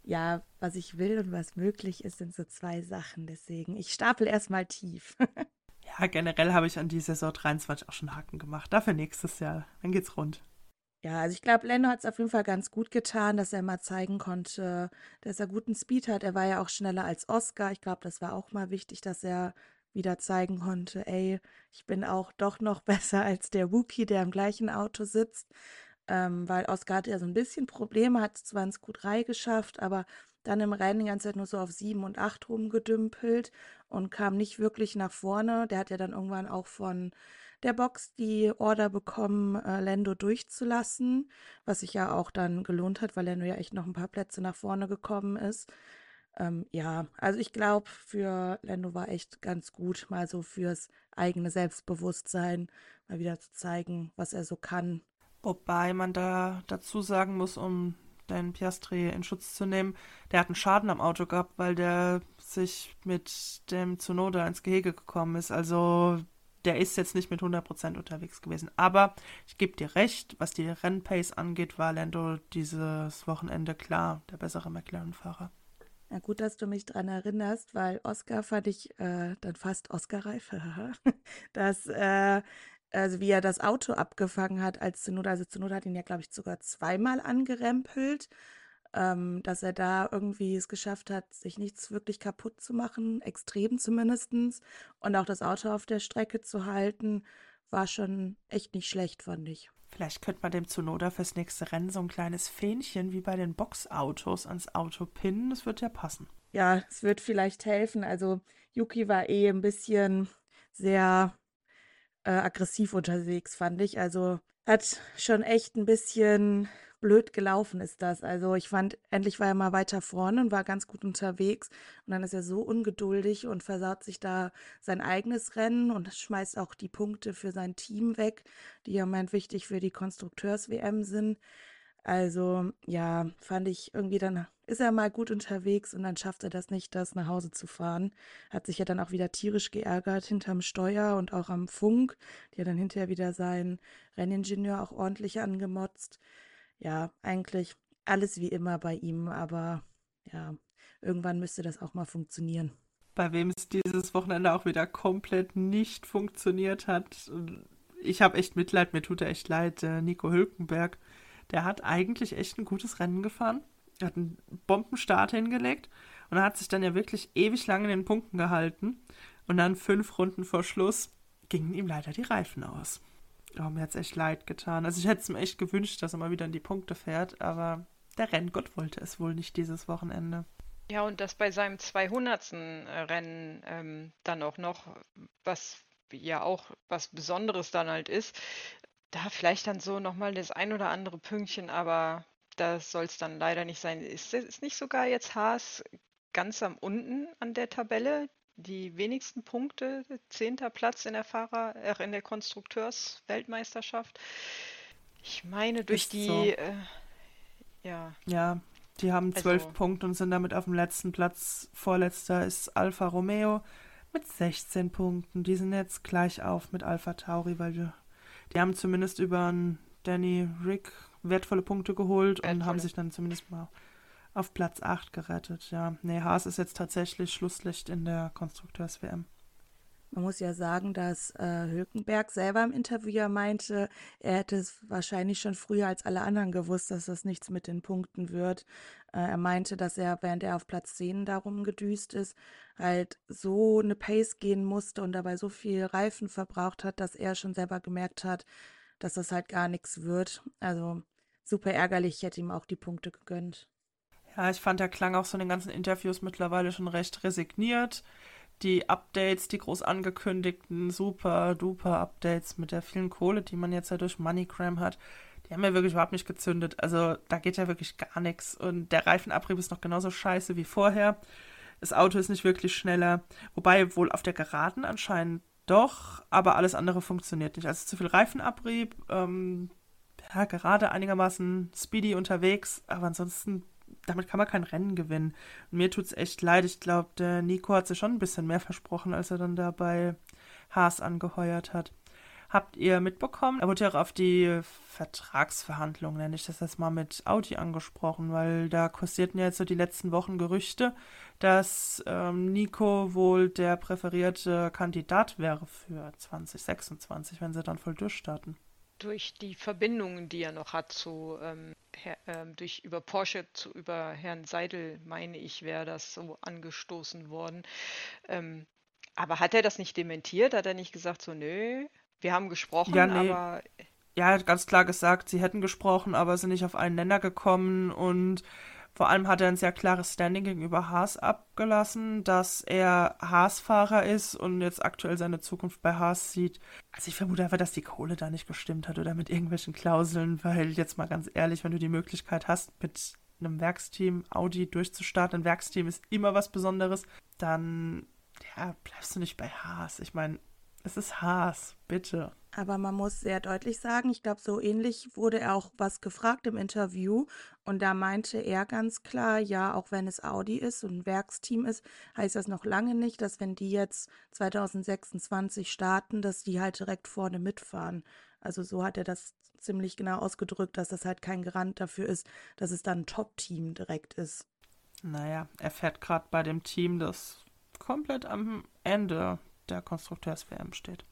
ja, was ich will und was möglich ist, sind so zwei Sachen. Deswegen, ich stapel erstmal tief. Ja, generell habe ich an die Saison 23 auch schon Haken gemacht. Dafür nächstes Jahr. Dann geht's rund. Ja, also ich glaube, Lando hat es auf jeden Fall ganz gut getan, dass er mal zeigen konnte, dass er guten Speed hat. Er war ja auch schneller als Oscar. Ich glaube, das war auch mal wichtig, dass er wieder zeigen konnte, ey, ich bin auch doch noch besser als der Wookie, der im gleichen Auto sitzt. Ähm, weil Oscar hatte ja so ein bisschen Probleme, hat zwar ins Q3 geschafft, aber dann im Rennen die ganze Zeit nur so auf 7 und 8 rumgedümpelt und kam nicht wirklich nach vorne. Der hat ja dann irgendwann auch von der Box die Order bekommen, äh, Lando durchzulassen, was sich ja auch dann gelohnt hat, weil Lando ja echt noch ein paar Plätze nach vorne gekommen ist. Ähm, ja, also ich glaube, für Lando war echt ganz gut, mal so fürs eigene Selbstbewusstsein mal wieder zu zeigen, was er so kann. Wobei man da dazu sagen muss, um den Piastri in Schutz zu nehmen, der hat einen Schaden am Auto gehabt, weil der sich mit dem Zunoda ins Gehege gekommen ist. Also der ist jetzt nicht mit 100% unterwegs gewesen. Aber ich gebe dir recht, was die Rennpace angeht, war Lando dieses Wochenende klar der bessere McLaren-Fahrer. Na gut, dass du mich daran erinnerst, weil Oscar fand ich äh, dann fast Oscar-reif, dass äh, also wie er das Auto abgefangen hat als Zunoda. Also Zunoda hat ihn ja, glaube ich, sogar zweimal angerempelt, ähm, dass er da irgendwie es geschafft hat, sich nichts wirklich kaputt zu machen, extrem zumindestens Und auch das Auto auf der Strecke zu halten, war schon echt nicht schlecht, fand ich. Vielleicht könnte man dem Zunoda fürs nächste Rennen so ein kleines Fähnchen wie bei den Boxautos ans Auto pinnen. Das wird ja passen. Ja, es wird vielleicht helfen. Also Yuki war eh ein bisschen sehr äh, aggressiv unterwegs, fand ich. Also hat schon echt ein bisschen blöd gelaufen ist das. Also ich fand, endlich war er mal weiter vorne und war ganz gut unterwegs. Und dann ist er so ungeduldig und versaut sich da sein eigenes Rennen und schmeißt auch die Punkte für sein Team weg, die ja meint wichtig für die Konstrukteurs-WM sind. Also ja, fand ich irgendwie dann ist er mal gut unterwegs und dann schafft er das nicht, das nach Hause zu fahren. Hat sich ja dann auch wieder tierisch geärgert hinterm Steuer und auch am Funk. Hat dann hinterher wieder seinen Renningenieur auch ordentlich angemotzt. Ja, eigentlich alles wie immer bei ihm, aber ja, irgendwann müsste das auch mal funktionieren. Bei wem es dieses Wochenende auch wieder komplett nicht funktioniert hat. Ich habe echt Mitleid, mir tut er echt leid, Nico Hülkenberg der hat eigentlich echt ein gutes Rennen gefahren. Er hat einen Bombenstart hingelegt und hat sich dann ja wirklich ewig lang in den Punkten gehalten. Und dann fünf Runden vor Schluss gingen ihm leider die Reifen aus. Oh, mir hat es echt leid getan. Also ich hätte es mir echt gewünscht, dass er mal wieder in die Punkte fährt, aber der Renngott wollte es wohl nicht dieses Wochenende. Ja, und das bei seinem 200. Rennen ähm, dann auch noch, was ja auch was Besonderes dann halt ist, da vielleicht dann so nochmal das ein oder andere Pünktchen, aber das soll es dann leider nicht sein. Ist, ist nicht sogar jetzt Haas ganz am unten an der Tabelle? Die wenigsten Punkte, zehnter Platz in der Fahrer, äh, in der Konstrukteursweltmeisterschaft. Ich meine, durch Ist die, so. äh, ja, Ja, die haben zwölf Also- Punkte und sind damit auf dem letzten Platz. Vorletzter ist Alfa Romeo mit 16 Punkten. Die sind jetzt gleich auf mit Alfa Tauri, weil wir, die haben zumindest über einen Danny Rick wertvolle Punkte geholt und haben Wertvolle. sich dann zumindest mal auf Platz 8 gerettet. Ja, nee, Haas ist jetzt tatsächlich Schlusslicht in der Konstrukteurs-WM. Man muss ja sagen, dass äh, Hülkenberg selber im Interview ja meinte, er hätte es wahrscheinlich schon früher als alle anderen gewusst, dass das nichts mit den Punkten wird. Äh, er meinte, dass er, während er auf Platz 10 darum gedüst ist, halt so eine Pace gehen musste und dabei so viel Reifen verbraucht hat, dass er schon selber gemerkt hat, dass das halt gar nichts wird. Also super ärgerlich, ich hätte ihm auch die Punkte gegönnt. Ja, ich fand, er klang auch so in den ganzen Interviews mittlerweile schon recht resigniert. Die Updates, die groß angekündigten, super duper Updates mit der vielen Kohle, die man jetzt ja durch MoneyGram hat, die haben ja wirklich überhaupt nicht gezündet. Also da geht ja wirklich gar nichts. Und der Reifenabrieb ist noch genauso scheiße wie vorher. Das Auto ist nicht wirklich schneller. Wobei wohl auf der Geraden anscheinend doch, aber alles andere funktioniert nicht. Also zu viel Reifenabrieb, ähm, ja, gerade einigermaßen speedy unterwegs, aber ansonsten, damit kann man kein Rennen gewinnen. Und mir tut's echt leid. Ich glaube, der Nico hat sich schon ein bisschen mehr versprochen, als er dann da bei Haas angeheuert hat. Habt ihr mitbekommen? Er wurde ja auch auf die Vertragsverhandlungen, nenne ich das jetzt mal, mit Audi angesprochen, weil da kursierten ja jetzt so die letzten Wochen Gerüchte, dass ähm, Nico wohl der präferierte Kandidat wäre für 2026, wenn sie dann voll durchstarten. durch die Verbindungen, die er noch hat zu ähm, Herr, ähm, durch über Porsche zu über Herrn Seidel, meine ich, wäre das so angestoßen worden. Ähm, aber hat er das nicht dementiert? Hat er nicht gesagt, so, nö, wir haben gesprochen, Ja, nee. aber Ja, er hat ganz klar gesagt, sie hätten gesprochen, aber sind nicht auf einen Nenner gekommen und vor allem hat er ein sehr klares Standing gegenüber Haas abgelassen, dass er Haas-Fahrer ist und jetzt aktuell seine Zukunft bei Haas sieht. Also ich vermute einfach, dass die Kohle da nicht gestimmt hat oder mit irgendwelchen Klauseln, weil jetzt mal ganz ehrlich, wenn du die Möglichkeit hast, mit einem Werksteam Audi durchzustarten, ein Werksteam ist immer was Besonderes, dann ja, bleibst du nicht bei Haas. Ich meine, es ist Haas, bitte. Aber man muss sehr deutlich sagen, ich glaube, so ähnlich wurde er auch was gefragt im Interview. Und da meinte er ganz klar, ja, auch wenn es Audi ist und ein Werksteam ist, heißt das noch lange nicht, dass wenn die jetzt 2026 starten, dass die halt direkt vorne mitfahren. Also so hat er das ziemlich genau ausgedrückt, dass das halt kein Garant dafür ist, dass es dann ein Top-Team direkt ist. Naja, er fährt gerade bei dem Team, das komplett am Ende der Konstrukteurs-WM steht.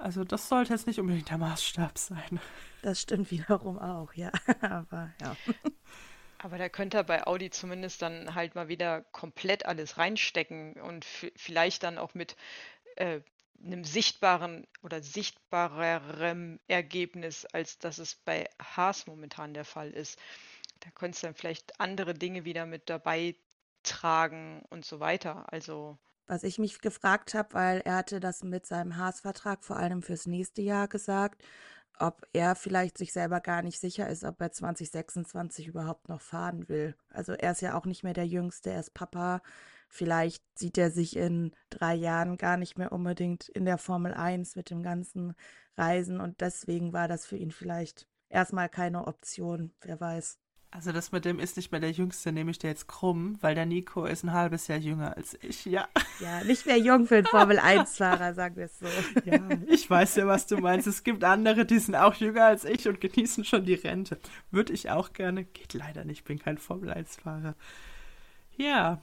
Also das sollte jetzt nicht unbedingt der Maßstab sein. Das stimmt wiederum auch, ja. Aber ja. Aber da könnte er bei Audi zumindest dann halt mal wieder komplett alles reinstecken und vielleicht dann auch mit äh, einem sichtbaren oder sichtbarerem Ergebnis, als dass es bei Haas momentan der Fall ist. Da könntest du dann vielleicht andere Dinge wieder mit dabei tragen und so weiter. Also Was ich mich gefragt habe, weil er hatte das mit seinem Haas-Vertrag vor allem fürs nächste Jahr gesagt, ob er vielleicht sich selber gar nicht sicher ist, ob er 2026 überhaupt noch fahren will. Also er ist ja auch nicht mehr der Jüngste, er ist Papa. Vielleicht sieht er sich in drei Jahren gar nicht mehr unbedingt in der Formel 1 mit dem ganzen Reisen und deswegen war das für ihn vielleicht erstmal keine Option, wer weiß. Also das mit dem ist nicht mehr der Jüngste, nehme ich dir jetzt krumm, weil der Nico ist ein halbes Jahr jünger als ich. Ja, Ja, nicht mehr jung für einen Formel 1-Fahrer, sagen wir es so. ja, ich weiß ja, was du meinst. Es gibt andere, die sind auch jünger als ich und genießen schon die Rente. Würde ich auch gerne. Geht leider nicht, bin kein Formel-1-Fahrer. Ja,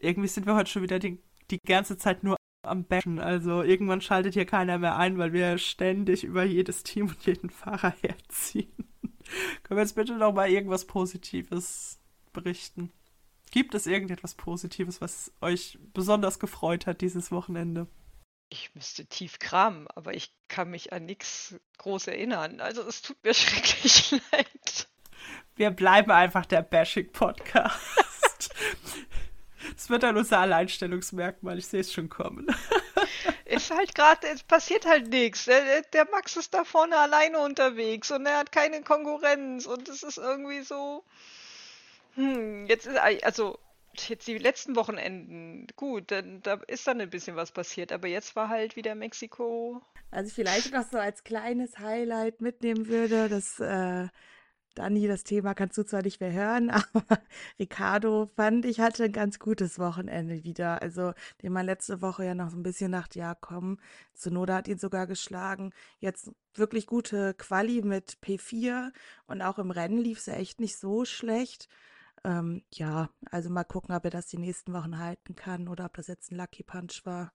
irgendwie sind wir heute schon wieder die, die ganze Zeit nur am Bashen. Also irgendwann schaltet hier keiner mehr ein, weil wir ständig über jedes Team und jeden Fahrer herziehen. Können wir jetzt bitte noch mal irgendwas Positives berichten? Gibt es irgendetwas Positives, was euch besonders gefreut hat dieses Wochenende? ich müsste tief kramen, aber ich kann mich an nichts groß erinnern. Also es tut mir schrecklich leid. Wir bleiben einfach der Bashing-Podcast. Es wird dann unser Alleinstellungsmerkmal, ich sehe es schon kommen. Ist halt gerade, es passiert halt nichts. Der, der Max ist da vorne alleine unterwegs und er hat keine Konkurrenz und es ist irgendwie so. Hm, jetzt ist also jetzt die letzten Wochenenden, gut, dann, da ist dann ein bisschen was passiert, aber jetzt war halt wieder Mexiko. Also vielleicht noch so als kleines Highlight mitnehmen würde, dass äh, Dani, das Thema kannst du zwar nicht mehr hören, aber Ricardo fand ich hatte ein ganz gutes Wochenende wieder. Also, den man letzte Woche ja noch so ein bisschen dachte, ja komm, Zunoda hat ihn sogar geschlagen. Jetzt wirklich gute Quali mit P4 und auch im Rennen lief es echt nicht so schlecht. Ähm, ja, also mal gucken, ob er das die nächsten Wochen halten kann oder ob das jetzt ein Lucky Punch war.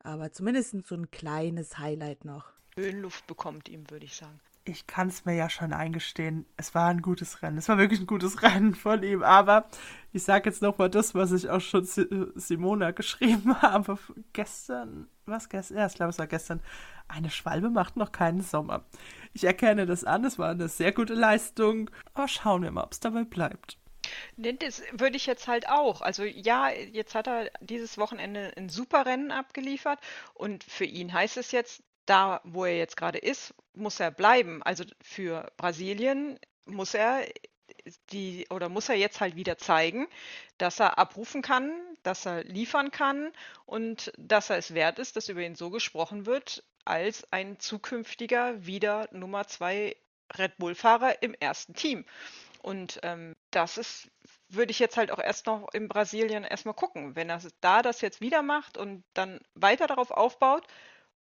Aber zumindest so ein kleines Highlight noch. Höhenluft bekommt ihm, würde ich sagen ich kann es mir ja schon eingestehen, es war ein gutes Rennen. Es war wirklich ein gutes Rennen von ihm. Aber ich sage jetzt nochmal das, was ich auch schon Simona geschrieben habe. Gestern, was gestern? Ja, ich glaube, es war gestern. Eine Schwalbe macht noch keinen Sommer. Ich erkenne das an, es war eine sehr gute Leistung. Aber schauen wir mal, ob es dabei bleibt. Das würde ich jetzt halt auch. Also ja, jetzt hat er dieses Wochenende ein super Rennen abgeliefert und für ihn heißt es jetzt, da, wo er jetzt gerade ist, muss er bleiben. Also für Brasilien muss er die oder muss er jetzt halt wieder zeigen, dass er abrufen kann, dass er liefern kann und dass er es wert ist, dass über ihn so gesprochen wird, als ein zukünftiger wieder Nummer zwei Red Bull-Fahrer im ersten Team. Und ähm, das ist, würde ich jetzt halt auch erst noch in Brasilien erstmal gucken. Wenn er da das jetzt wieder macht und dann weiter darauf aufbaut,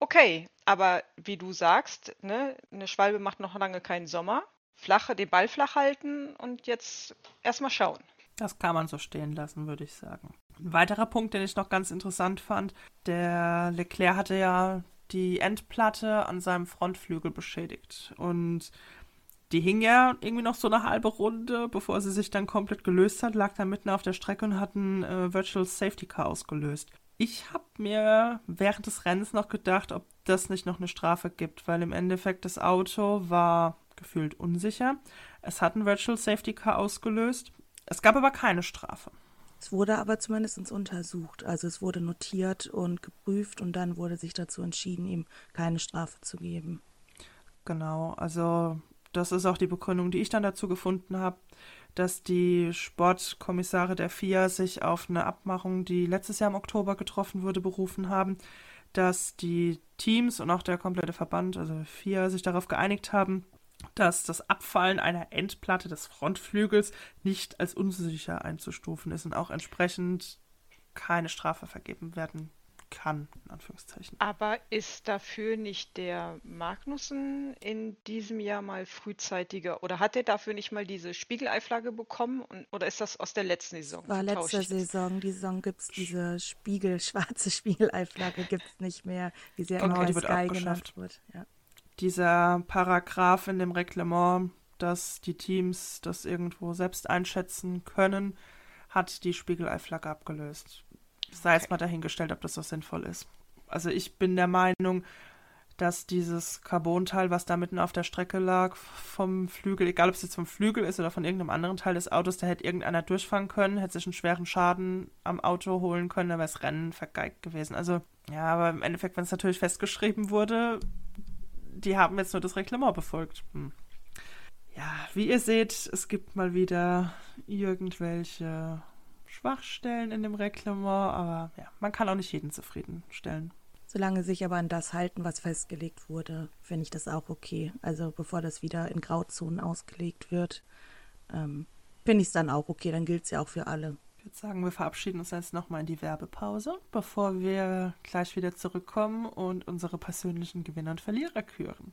Okay, aber wie du sagst, ne, eine Schwalbe macht noch lange keinen Sommer. Flache, den Ball flach halten und jetzt erstmal schauen. Das kann man so stehen lassen, würde ich sagen. Ein weiterer Punkt, den ich noch ganz interessant fand, der Leclerc hatte ja die Endplatte an seinem Frontflügel beschädigt. Und die hing ja irgendwie noch so eine halbe Runde, bevor sie sich dann komplett gelöst hat, lag da mitten auf der Strecke und hat ein äh, Virtual Safety Car ausgelöst. Ich habe mir während des Rennens noch gedacht, ob das nicht noch eine Strafe gibt, weil im Endeffekt das Auto war gefühlt unsicher. Es hat ein Virtual Safety Car ausgelöst. Es gab aber keine Strafe. Es wurde aber zumindest untersucht. Also es wurde notiert und geprüft und dann wurde sich dazu entschieden, ihm keine Strafe zu geben. Genau, also das ist auch die Begründung, die ich dann dazu gefunden habe dass die Sportkommissare der FIA sich auf eine Abmachung, die letztes Jahr im Oktober getroffen wurde, berufen haben, dass die Teams und auch der komplette Verband, also FIA, sich darauf geeinigt haben, dass das Abfallen einer Endplatte des Frontflügels nicht als unsicher einzustufen ist und auch entsprechend keine Strafe vergeben werden kann, in Anführungszeichen. Aber ist dafür nicht der Magnussen in diesem Jahr mal frühzeitiger oder hat er dafür nicht mal diese Spiegeleiflagge bekommen und, oder ist das aus der letzten Saison? War letzte Saison. Die Saison gibt es diese Spiegel, schwarze Spiegeleiflagge gibt es nicht mehr, wie sie genau, in Sky genannt wird. Ja. Dieser Paragraph in dem Reglement, dass die Teams das irgendwo selbst einschätzen können, hat die Spiegeleiflagge abgelöst sei jetzt mal dahingestellt, ob das so sinnvoll ist. Also ich bin der Meinung, dass dieses Carbonteil, was da mitten auf der Strecke lag, vom Flügel, egal ob es jetzt vom Flügel ist oder von irgendeinem anderen Teil des Autos, da hätte irgendeiner durchfahren können, hätte sich einen schweren Schaden am Auto holen können, dann wäre das Rennen vergeigt gewesen. Also, ja, aber im Endeffekt, wenn es natürlich festgeschrieben wurde, die haben jetzt nur das Reglement befolgt. Hm. Ja, wie ihr seht, es gibt mal wieder irgendwelche Schwachstellen in dem Reglement, aber ja, man kann auch nicht jeden zufriedenstellen. Solange sich aber an das halten, was festgelegt wurde, finde ich das auch okay. Also bevor das wieder in Grauzonen ausgelegt wird, ähm, finde ich es dann auch okay. Dann gilt es ja auch für alle. Ich würde sagen, wir verabschieden uns jetzt nochmal in die Werbepause, bevor wir gleich wieder zurückkommen und unsere persönlichen Gewinner und Verlierer küren.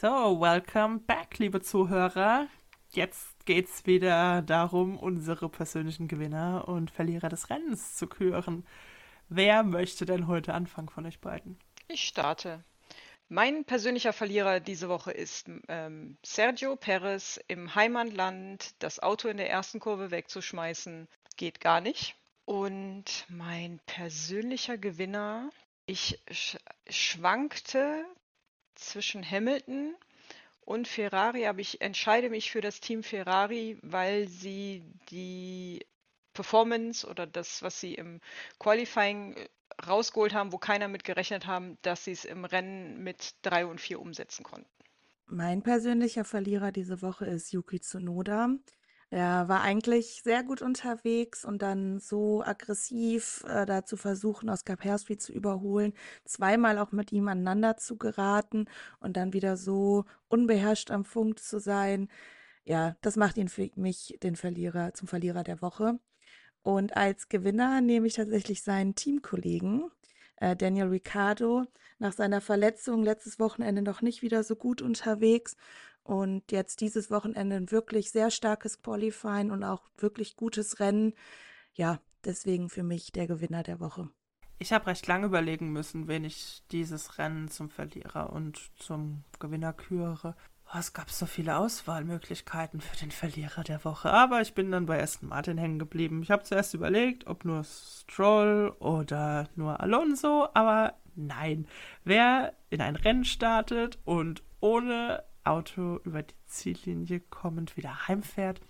So, welcome back, liebe Zuhörer. Jetzt geht's wieder darum, unsere persönlichen Gewinner und Verlierer des Rennens zu küren. Wer möchte denn heute anfangen von euch beiden? Ich starte. Mein persönlicher Verlierer diese Woche ist ähm, Sergio Perez im Heimatland das Auto in der ersten Kurve wegzuschmeißen. Geht gar nicht. Und mein persönlicher Gewinner, ich sch schwankte zwischen Hamilton und Ferrari, aber ich entscheide mich für das Team Ferrari, weil sie die Performance oder das, was sie im Qualifying äh, rausgeholt haben, wo keiner mit gerechnet haben, dass sie es im Rennen mit 3 und 4 umsetzen konnten. Mein persönlicher Verlierer diese Woche ist Yuki Tsunoda. Er war eigentlich sehr gut unterwegs und dann so aggressiv äh, da zu versuchen, Oscar Piastri zu überholen, zweimal auch mit ihm aneinander zu geraten und dann wieder so unbeherrscht am Funk zu sein. Ja, das macht ihn für mich den Verlierer zum Verlierer der Woche. Und als Gewinner nehme ich tatsächlich seinen Teamkollegen, äh, Daniel Ricciardo, nach seiner Verletzung letztes Wochenende noch nicht wieder so gut unterwegs und jetzt dieses Wochenende ein wirklich sehr starkes Qualifying und auch wirklich gutes Rennen. Ja, deswegen für mich der Gewinner der Woche. Ich habe recht lange überlegen müssen, wen ich dieses Rennen zum Verlierer und zum Gewinner küre. Oh, es gab so viele Auswahlmöglichkeiten für den Verlierer der Woche, aber ich bin dann bei Aston Martin hängen geblieben. Ich habe zuerst überlegt, ob nur Stroll oder nur Alonso, aber nein. Wer in ein Rennen startet und ohne Auto über die Ziellinie kommend wieder heimfährt,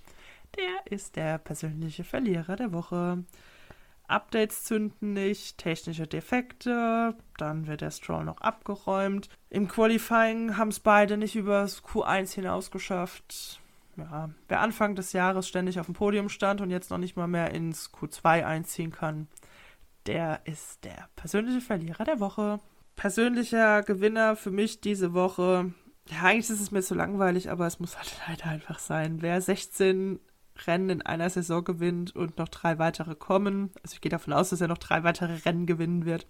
der ist der persönliche Verlierer der Woche. Updates zünden nicht, technische Defekte, dann wird der Stroll noch abgeräumt. Im Qualifying haben es beide nicht übers Q1 hinaus geschafft. Ja, wer Anfang des Jahres ständig auf dem Podium stand und jetzt noch nicht mal mehr ins Q2 einziehen kann, der ist der persönliche Verlierer der Woche. Persönlicher Gewinner für mich diese Woche. Ja, eigentlich ist es mir zu langweilig, aber es muss halt leider einfach sein. Wer 16 Rennen in einer Saison gewinnt und noch drei weitere kommen. Also ich gehe davon aus, dass er noch drei weitere Rennen gewinnen wird,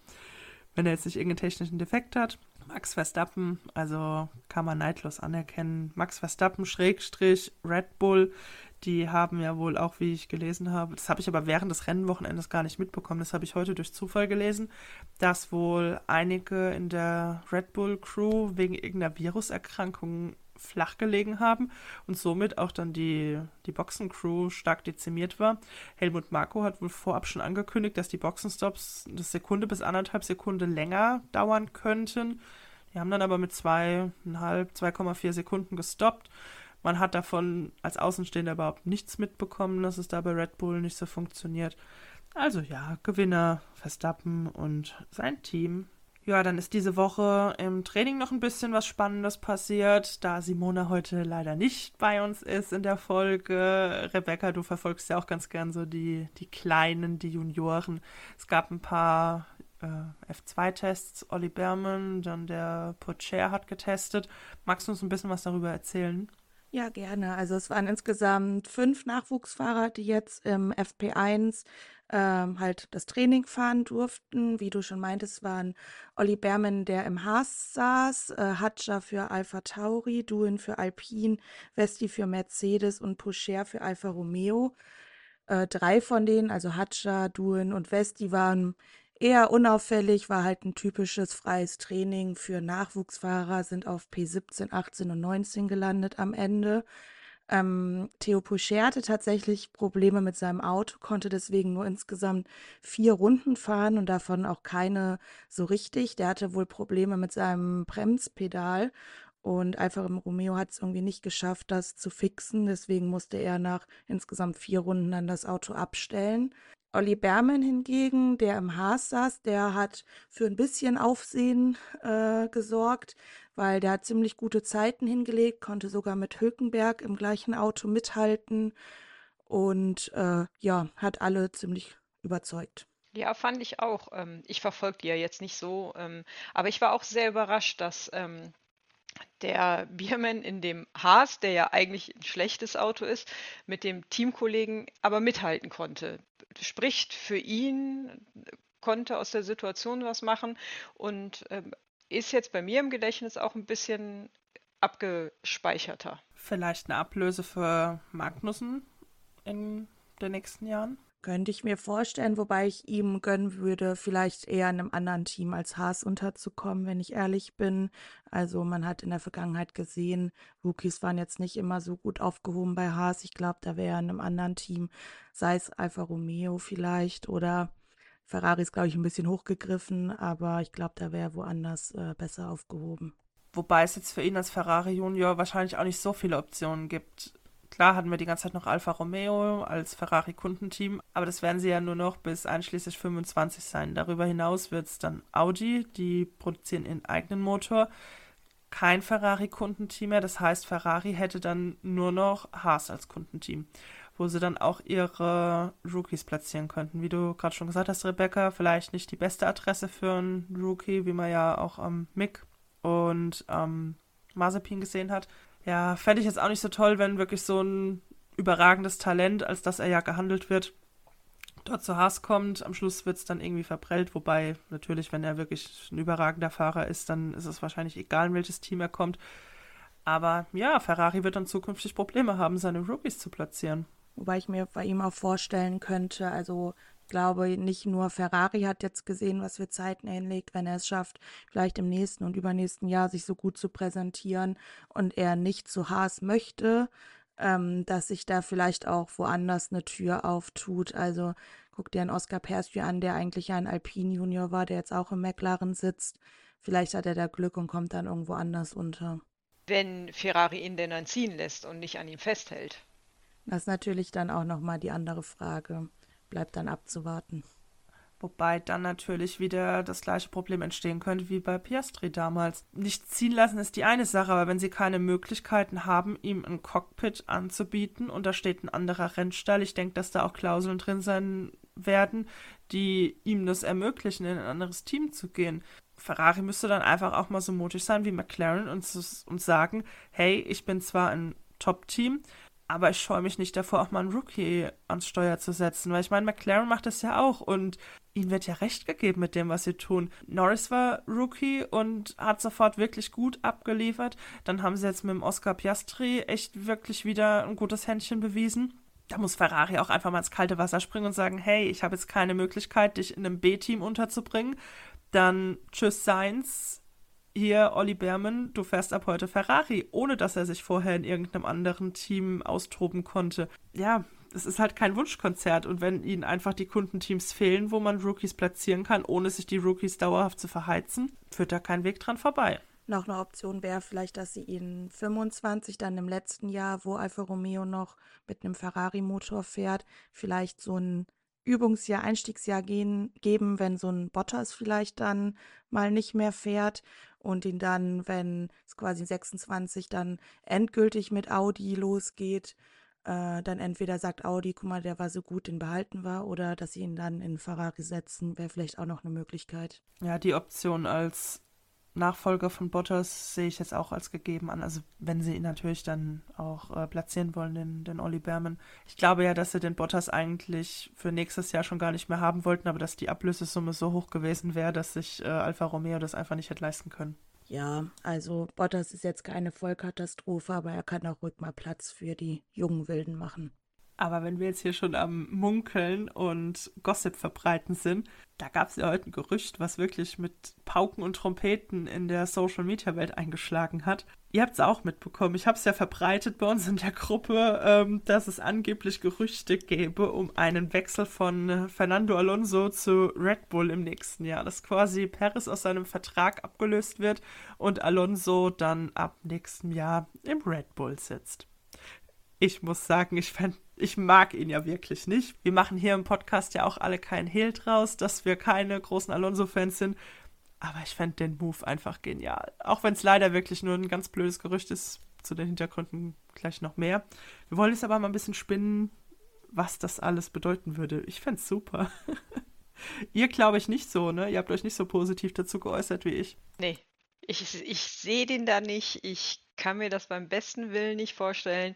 wenn er jetzt nicht irgendeinen technischen Defekt hat. Max Verstappen, also kann man neidlos anerkennen. Max Verstappen, Schrägstrich, Red Bull, die haben ja wohl auch, wie ich gelesen habe, das habe ich aber während des Rennwochenendes gar nicht mitbekommen, das habe ich heute durch Zufall gelesen, dass wohl einige in der Red Bull Crew wegen irgendeiner Viruserkrankung flach gelegen haben und somit auch dann die, die Boxencrew stark dezimiert war. Helmut Marko hat wohl vorab schon angekündigt, dass die Boxenstops eine Sekunde bis anderthalb Sekunde länger dauern könnten. Die haben dann aber mit zweieinhalb, 2,4 Sekunden gestoppt. Man hat davon als Außenstehender überhaupt nichts mitbekommen, dass es da bei Red Bull nicht so funktioniert. Also ja, Gewinner Verstappen und sein Team ja, dann ist diese Woche im Training noch ein bisschen was Spannendes passiert, da Simona heute leider nicht bei uns ist in der Folge. Rebecca, du verfolgst ja auch ganz gern so die, die Kleinen, die Junioren. Es gab ein paar äh, F2-Tests. Olli Berman, dann der Pocher hat getestet. Magst du uns ein bisschen was darüber erzählen? Ja, gerne. Also es waren insgesamt fünf Nachwuchsfahrer, die jetzt im FP1 ähm, halt das Training fahren durften. Wie du schon meintest, waren Olli Berman, der im Haas saß, äh, Hadja für Alpha Tauri, Duin für Alpine, Vesti für Mercedes und Pocher für Alfa Romeo. Äh, drei von denen, also Hadja, Duin und Vesti, waren eher unauffällig, war halt ein typisches freies Training für Nachwuchsfahrer, sind auf P17, 18 und 19 gelandet am Ende. Ähm, Theo Poucher hatte tatsächlich Probleme mit seinem Auto, konnte deswegen nur insgesamt vier Runden fahren und davon auch keine so richtig. Der hatte wohl Probleme mit seinem Bremspedal und Alfa Romeo hat es irgendwie nicht geschafft, das zu fixen. Deswegen musste er nach insgesamt vier Runden dann das Auto abstellen. Olli Berman hingegen, der im Haas saß, der hat für ein bisschen Aufsehen äh, gesorgt, weil der hat ziemlich gute Zeiten hingelegt, konnte sogar mit Hülkenberg im gleichen Auto mithalten und äh, ja, hat alle ziemlich überzeugt. Ja, fand ich auch. Ähm, ich verfolge die ja jetzt nicht so, ähm, aber ich war auch sehr überrascht, dass ähm, der Biermann in dem Haas, der ja eigentlich ein schlechtes Auto ist, mit dem Teamkollegen aber mithalten konnte. Spricht für ihn, konnte aus der Situation was machen und ist jetzt bei mir im Gedächtnis auch ein bisschen abgespeicherter. Vielleicht eine Ablöse für Magnussen in den nächsten Jahren? Könnte ich mir vorstellen, wobei ich ihm gönnen würde, vielleicht eher in einem anderen Team als Haas unterzukommen, wenn ich ehrlich bin. Also man hat in der Vergangenheit gesehen, Rookies waren jetzt nicht immer so gut aufgehoben bei Haas. Ich glaube, da wäre in einem anderen Team, sei es Alfa Romeo vielleicht oder Ferrari ist, glaube ich, ein bisschen hochgegriffen, aber ich glaube, da wäre woanders äh, besser aufgehoben. Wobei es jetzt für ihn als Ferrari Junior wahrscheinlich auch nicht so viele Optionen gibt. Klar hatten wir die ganze Zeit noch Alfa Romeo als Ferrari-Kundenteam, aber das werden sie ja nur noch bis einschließlich 25 sein. Darüber hinaus wird es dann Audi, die produzieren ihren eigenen Motor. Kein Ferrari-Kundenteam mehr, das heißt, Ferrari hätte dann nur noch Haas als Kundenteam, wo sie dann auch ihre Rookies platzieren könnten. Wie du gerade schon gesagt hast, Rebecca, vielleicht nicht die beste Adresse für einen Rookie, wie man ja auch am Mick und am Mazepin gesehen hat. Ja, fände ich jetzt auch nicht so toll, wenn wirklich so ein überragendes Talent, als dass er ja gehandelt wird, dort zu Haas kommt. Am Schluss wird es dann irgendwie verprellt, wobei natürlich, wenn er wirklich ein überragender Fahrer ist, dann ist es wahrscheinlich egal, in welches Team er kommt. Aber ja, Ferrari wird dann zukünftig Probleme haben, seine Rookies zu platzieren. Wobei ich mir bei ihm auch vorstellen könnte, also glaube, nicht nur Ferrari hat jetzt gesehen, was für Zeiten er hinlegt, wenn er es schafft, vielleicht im nächsten und übernächsten Jahr sich so gut zu präsentieren und er nicht zu Haas möchte, ähm, dass sich da vielleicht auch woanders eine Tür auftut. Also guck dir einen Oscar Percy an, der eigentlich ein Alpine Junior war, der jetzt auch im McLaren sitzt. Vielleicht hat er da Glück und kommt dann irgendwo anders unter. Wenn Ferrari ihn denn dann ziehen lässt und nicht an ihm festhält. Das ist natürlich dann auch nochmal die andere Frage bleibt dann abzuwarten. Wobei dann natürlich wieder das gleiche Problem entstehen könnte wie bei Piastri damals. Nicht ziehen lassen ist die eine Sache, aber wenn sie keine Möglichkeiten haben, ihm ein Cockpit anzubieten und da steht ein anderer Rennstall, ich denke, dass da auch Klauseln drin sein werden, die ihm das ermöglichen, in ein anderes Team zu gehen. Ferrari müsste dann einfach auch mal so mutig sein wie McLaren und, und sagen, hey, ich bin zwar ein Top-Team, aber ich scheue mich nicht davor, auch mal einen Rookie ans Steuer zu setzen, weil ich meine, McLaren macht das ja auch und ihnen wird ja recht gegeben mit dem, was sie tun. Norris war Rookie und hat sofort wirklich gut abgeliefert. Dann haben sie jetzt mit dem Oscar Piastri echt wirklich wieder ein gutes Händchen bewiesen. Da muss Ferrari auch einfach mal ins kalte Wasser springen und sagen, hey, ich habe jetzt keine Möglichkeit, dich in einem B-Team unterzubringen. Dann tschüss Sainz, hier, Olli Berman, du fährst ab heute Ferrari, ohne dass er sich vorher in irgendeinem anderen Team austoben konnte. Ja, es ist halt kein Wunschkonzert und wenn ihnen einfach die Kundenteams fehlen, wo man Rookies platzieren kann, ohne sich die Rookies dauerhaft zu verheizen, führt da kein Weg dran vorbei. Noch eine Option wäre vielleicht, dass sie ihn 25 dann im letzten Jahr, wo Alfa Romeo noch mit einem Ferrari-Motor fährt, vielleicht so ein Übungsjahr, Einstiegsjahr gehen, geben, wenn so ein Bottas vielleicht dann mal nicht mehr fährt und ihn dann, wenn es quasi 26 dann endgültig mit Audi losgeht, äh, dann entweder sagt Audi, guck mal, der war so gut, den behalten wir, oder dass sie ihn dann in Ferrari setzen, wäre vielleicht auch noch eine Möglichkeit. Ja, die Option als Nachfolger von Bottas sehe ich jetzt auch als gegeben an. Also wenn sie ihn natürlich dann auch äh, platzieren wollen, den, den Olli Berman. Ich glaube ja, dass sie den Bottas eigentlich für nächstes Jahr schon gar nicht mehr haben wollten, aber dass die Ablösesumme so hoch gewesen wäre, dass sich äh, Alfa Romeo das einfach nicht hätte leisten können. Ja, also Bottas ist jetzt keine Vollkatastrophe, aber er kann auch ruhig mal Platz für die jungen Wilden machen. Aber wenn wir jetzt hier schon am Munkeln und Gossip verbreiten sind, da gab es ja heute ein Gerücht, was wirklich mit Pauken und Trompeten in der Social Media Welt eingeschlagen hat. Ihr habt es auch mitbekommen. Ich habe es ja verbreitet bei uns in der Gruppe, ähm, dass es angeblich Gerüchte gäbe um einen Wechsel von Fernando Alonso zu Red Bull im nächsten Jahr. Dass quasi Perez aus seinem Vertrag abgelöst wird und Alonso dann ab nächstem Jahr im Red Bull sitzt. Ich muss sagen, ich fände ich mag ihn ja wirklich nicht. Wir machen hier im Podcast ja auch alle keinen Hehl draus, dass wir keine großen Alonso-Fans sind. Aber ich fände den Move einfach genial. Auch wenn es leider wirklich nur ein ganz blödes Gerücht ist, zu den Hintergründen gleich noch mehr. Wir wollen jetzt aber mal ein bisschen spinnen, was das alles bedeuten würde. Ich fände es super. Ihr glaube ich nicht so, ne? Ihr habt euch nicht so positiv dazu geäußert wie ich. Nee, ich, ich sehe den da nicht. Ich kann mir das beim besten Willen nicht vorstellen.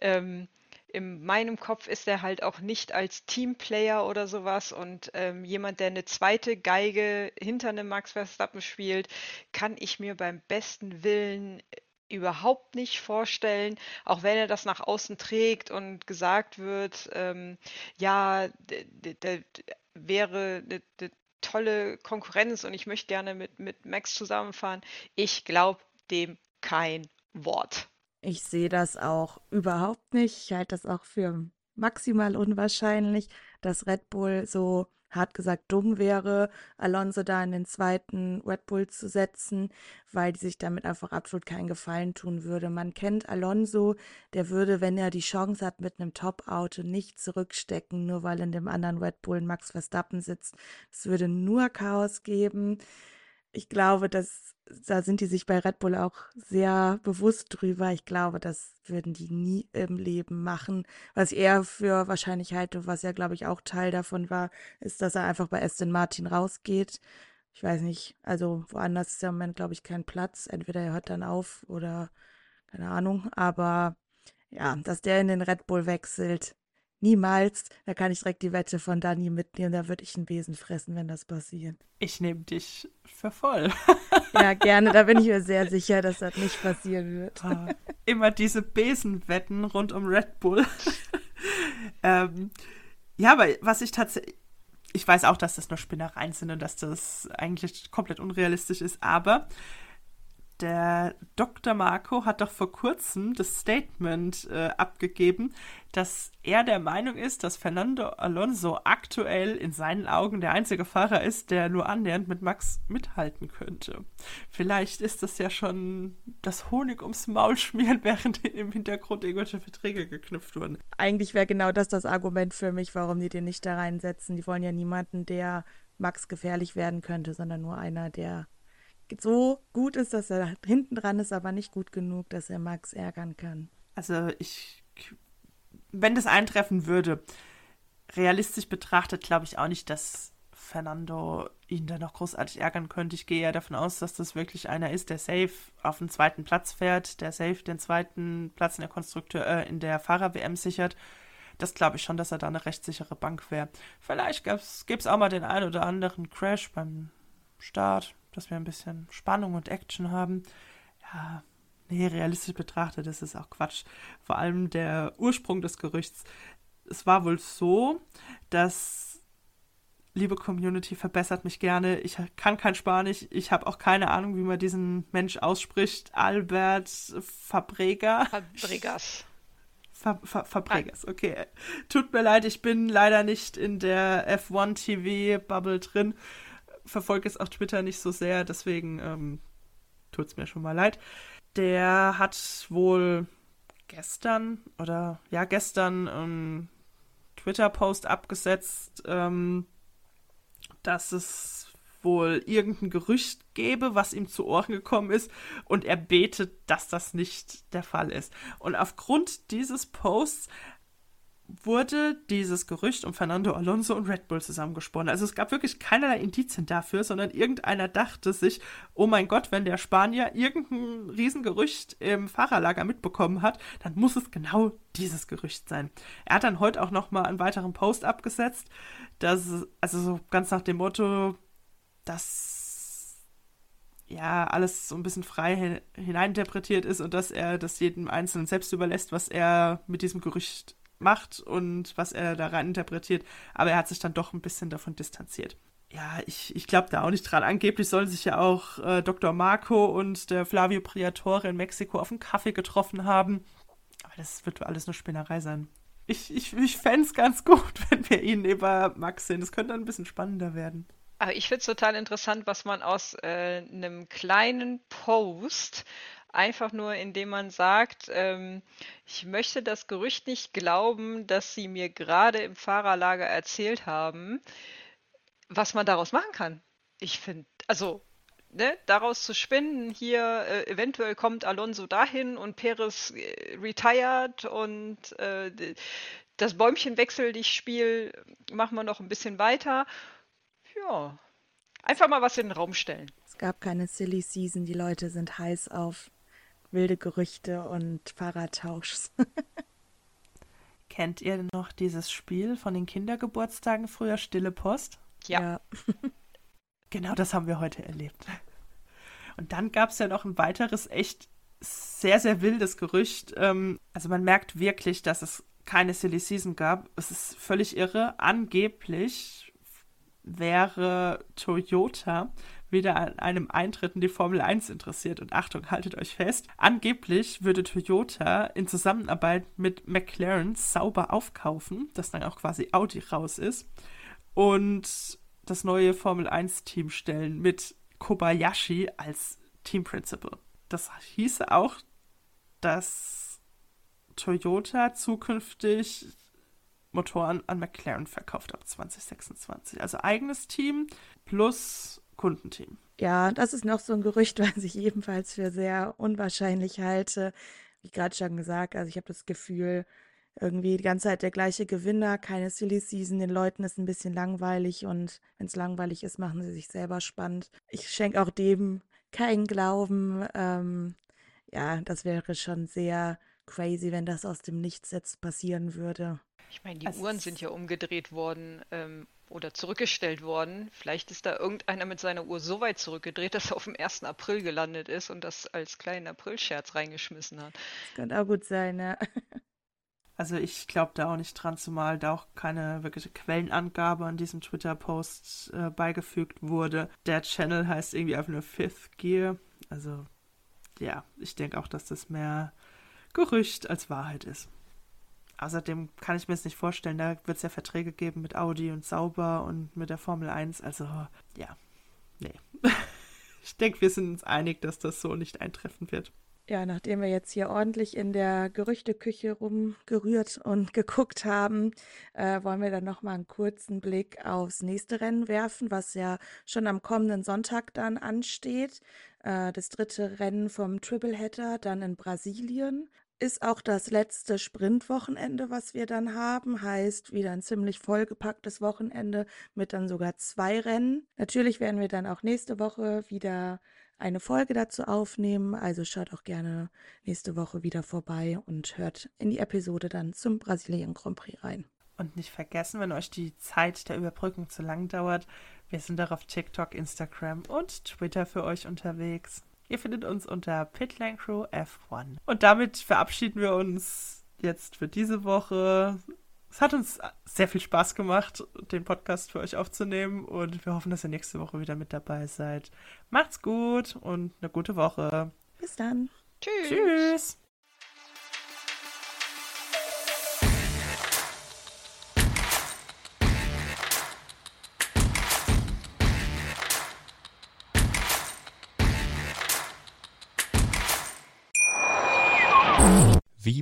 Ähm, in meinem Kopf ist er halt auch nicht als Teamplayer oder sowas und ähm, jemand, der eine zweite Geige hinter einem Max Verstappen spielt, kann ich mir beim besten Willen überhaupt nicht vorstellen, auch wenn er das nach außen trägt und gesagt wird, ähm, ja, der wäre eine tolle Konkurrenz und ich möchte gerne mit, mit Max zusammenfahren. Ich glaube dem kein Wort. Ich sehe das auch überhaupt nicht. Ich halte das auch für maximal unwahrscheinlich, dass Red Bull so hart gesagt dumm wäre, Alonso da in den zweiten Red Bull zu setzen, weil die sich damit einfach absolut keinen Gefallen tun würde. Man kennt Alonso, der würde, wenn er die Chance hat, mit einem Top-Auto nicht zurückstecken, nur weil in dem anderen Red Bull Max Verstappen sitzt. Es würde nur Chaos geben. Ich glaube, dass da sind die sich bei Red Bull auch sehr bewusst drüber. Ich glaube, das würden die nie im Leben machen. Was eher für wahrscheinlich halte, was ja, glaube ich, auch Teil davon war, ist, dass er einfach bei Aston Martin rausgeht. Ich weiß nicht, also woanders ist ja im Moment, glaube ich, kein Platz. Entweder er hört dann auf oder keine Ahnung. Aber ja, dass der in den Red Bull wechselt, Niemals. Da kann ich direkt die Wette von Dani mitnehmen. Da würde ich einen Besen fressen, wenn das passiert. Ich nehme dich für voll. ja, gerne. Da bin ich mir sehr sicher, dass das nicht passieren wird. Oh, immer diese Besenwetten rund um Red Bull. ähm, ja, aber was ich tatsächlich. Ich weiß auch, dass das nur Spinnereien sind und dass das eigentlich komplett unrealistisch ist, aber der Dr. Marco hat doch vor kurzem das Statement äh, abgegeben, dass er der Meinung ist, dass Fernando Alonso aktuell in seinen Augen der einzige Fahrer ist, der nur annähernd mit Max mithalten könnte. Vielleicht ist das ja schon das Honig ums Maul schmieren, während im Hintergrund irgendwelche Verträge geknüpft wurden. Eigentlich wäre genau das das Argument für mich, warum die den nicht da reinsetzen. Die wollen ja niemanden, der Max gefährlich werden könnte, sondern nur einer, der so gut ist, dass er hinten dran ist, aber nicht gut genug, dass er Max ärgern kann. Also ich, wenn das eintreffen würde, realistisch betrachtet, glaube ich auch nicht, dass Fernando ihn da noch großartig ärgern könnte. Ich gehe ja davon aus, dass das wirklich einer ist, der safe auf den zweiten Platz fährt, der safe den zweiten Platz in der Konstrukteur, äh, in der Fahrer-WM sichert. Das glaube ich schon, dass er da eine rechtssichere Bank wäre. Vielleicht gäbe es auch mal den einen oder anderen Crash beim Start dass wir ein bisschen Spannung und Action haben. Ja, nee, realistisch betrachtet, das ist auch Quatsch. Vor allem der Ursprung des Gerüchts. Es war wohl so, dass liebe Community, verbessert mich gerne. Ich kann kein Spanisch. Ich habe auch keine Ahnung, wie man diesen Mensch ausspricht. Albert Fabrega. Fabregas. Fa Fa Fabregas, okay. Tut mir leid, ich bin leider nicht in der F1 TV Bubble drin verfolge jetzt auch Twitter nicht so sehr, deswegen ähm, tut es mir schon mal leid. Der hat wohl gestern oder ja, gestern einen Twitter-Post abgesetzt, ähm, dass es wohl irgendein Gerücht gäbe, was ihm zu Ohren gekommen ist und er betet, dass das nicht der Fall ist. Und aufgrund dieses Posts wurde dieses Gerücht um Fernando Alonso und Red Bull zusammengesponnen. Also es gab wirklich keinerlei Indizien dafür, sondern irgendeiner dachte sich, oh mein Gott, wenn der Spanier irgendein Riesengerücht im Fahrerlager mitbekommen hat, dann muss es genau dieses Gerücht sein. Er hat dann heute auch noch mal einen weiteren Post abgesetzt, dass also so ganz nach dem Motto, dass ja alles so ein bisschen frei hineininterpretiert ist und dass er das jedem Einzelnen selbst überlässt, was er mit diesem Gerücht macht und was er da rein interpretiert. Aber er hat sich dann doch ein bisschen davon distanziert. Ja, ich, ich glaube da auch nicht dran. Angeblich sollen sich ja auch äh, Dr. Marco und der Flavio Priatore in Mexiko auf einen Kaffee getroffen haben. Aber das wird alles nur Spinnerei sein. Ich, ich, ich fände es ganz gut, wenn wir ihn über Max sehen. Das könnte ein bisschen spannender werden. Aber ich finde es total interessant, was man aus äh, einem kleinen Post einfach nur, indem man sagt, ähm, ich möchte das Gerücht nicht glauben, dass Sie mir gerade im Fahrerlager erzählt haben, was man daraus machen kann. Ich finde, also Ne, daraus zu spinnen, hier äh, eventuell kommt Alonso dahin und Perez äh, retired und äh, das Bäumchenwechsel, dich Spiel, machen wir noch ein bisschen weiter. Ja, einfach mal was in den Raum stellen. Es gab keine Silly Season, die Leute sind heiß auf wilde Gerüchte und Fahrradtauschs. Kennt ihr noch dieses Spiel von den Kindergeburtstagen früher, Stille Post? Ja. ja. genau das haben wir heute erlebt. Und dann gab es ja noch ein weiteres echt sehr, sehr wildes Gerücht. Ähm, also man merkt wirklich, dass es keine Silly Season gab. Es ist völlig irre. Angeblich wäre Toyota wieder an einem Eintritt in die Formel 1 interessiert. Und Achtung, haltet euch fest. Angeblich würde Toyota in Zusammenarbeit mit McLaren sauber aufkaufen, dass dann auch quasi Audi raus ist. Und das neue Formel 1 Team stellen mit Kobayashi als Team Principal. Das hieße auch, dass Toyota zukünftig Motoren an McLaren verkauft ab 2026. Also eigenes Team plus Kundenteam. Ja, das ist noch so ein Gerücht, was ich ebenfalls für sehr unwahrscheinlich halte. Wie gerade schon gesagt, also ich habe das Gefühl, irgendwie die ganze Zeit der gleiche Gewinner, keine Silly Season, den Leuten ist ein bisschen langweilig und wenn es langweilig ist, machen sie sich selber spannend. Ich schenke auch dem keinen Glauben. Ähm, ja, das wäre schon sehr crazy, wenn das aus dem Nichts jetzt passieren würde. Ich meine, die also Uhren sind ja umgedreht worden ähm, oder zurückgestellt worden. Vielleicht ist da irgendeiner mit seiner Uhr so weit zurückgedreht, dass er auf dem 1. April gelandet ist und das als kleinen Aprilscherz reingeschmissen hat. Das könnte auch gut sein, ja. Also ich glaube da auch nicht dran, zumal da auch keine wirkliche Quellenangabe an diesem Twitter-Post äh, beigefügt wurde. Der Channel heißt irgendwie einfach nur Fifth Gear. Also ja, ich denke auch, dass das mehr Gerücht als Wahrheit ist. Außerdem kann ich mir es nicht vorstellen, da wird es ja Verträge geben mit Audi und Sauber und mit der Formel 1. Also ja, nee. ich denke, wir sind uns einig, dass das so nicht eintreffen wird. Ja, nachdem wir jetzt hier ordentlich in der Gerüchteküche rumgerührt und geguckt haben, äh, wollen wir dann nochmal einen kurzen Blick aufs nächste Rennen werfen, was ja schon am kommenden Sonntag dann ansteht. Äh, das dritte Rennen vom Tripleheader dann in Brasilien. Ist auch das letzte Sprintwochenende, was wir dann haben. Heißt wieder ein ziemlich vollgepacktes Wochenende mit dann sogar zwei Rennen. Natürlich werden wir dann auch nächste Woche wieder eine Folge dazu aufnehmen. Also schaut auch gerne nächste Woche wieder vorbei und hört in die Episode dann zum Brasilien Grand Prix rein. Und nicht vergessen, wenn euch die Zeit der Überbrückung zu lang dauert, wir sind auch auf TikTok, Instagram und Twitter für euch unterwegs. Ihr findet uns unter Pitlancrew F1. Und damit verabschieden wir uns jetzt für diese Woche. Es hat uns sehr viel Spaß gemacht, den Podcast für euch aufzunehmen und wir hoffen, dass ihr nächste Woche wieder mit dabei seid. Macht's gut und eine gute Woche. Bis dann. Tschüss. Tschüss.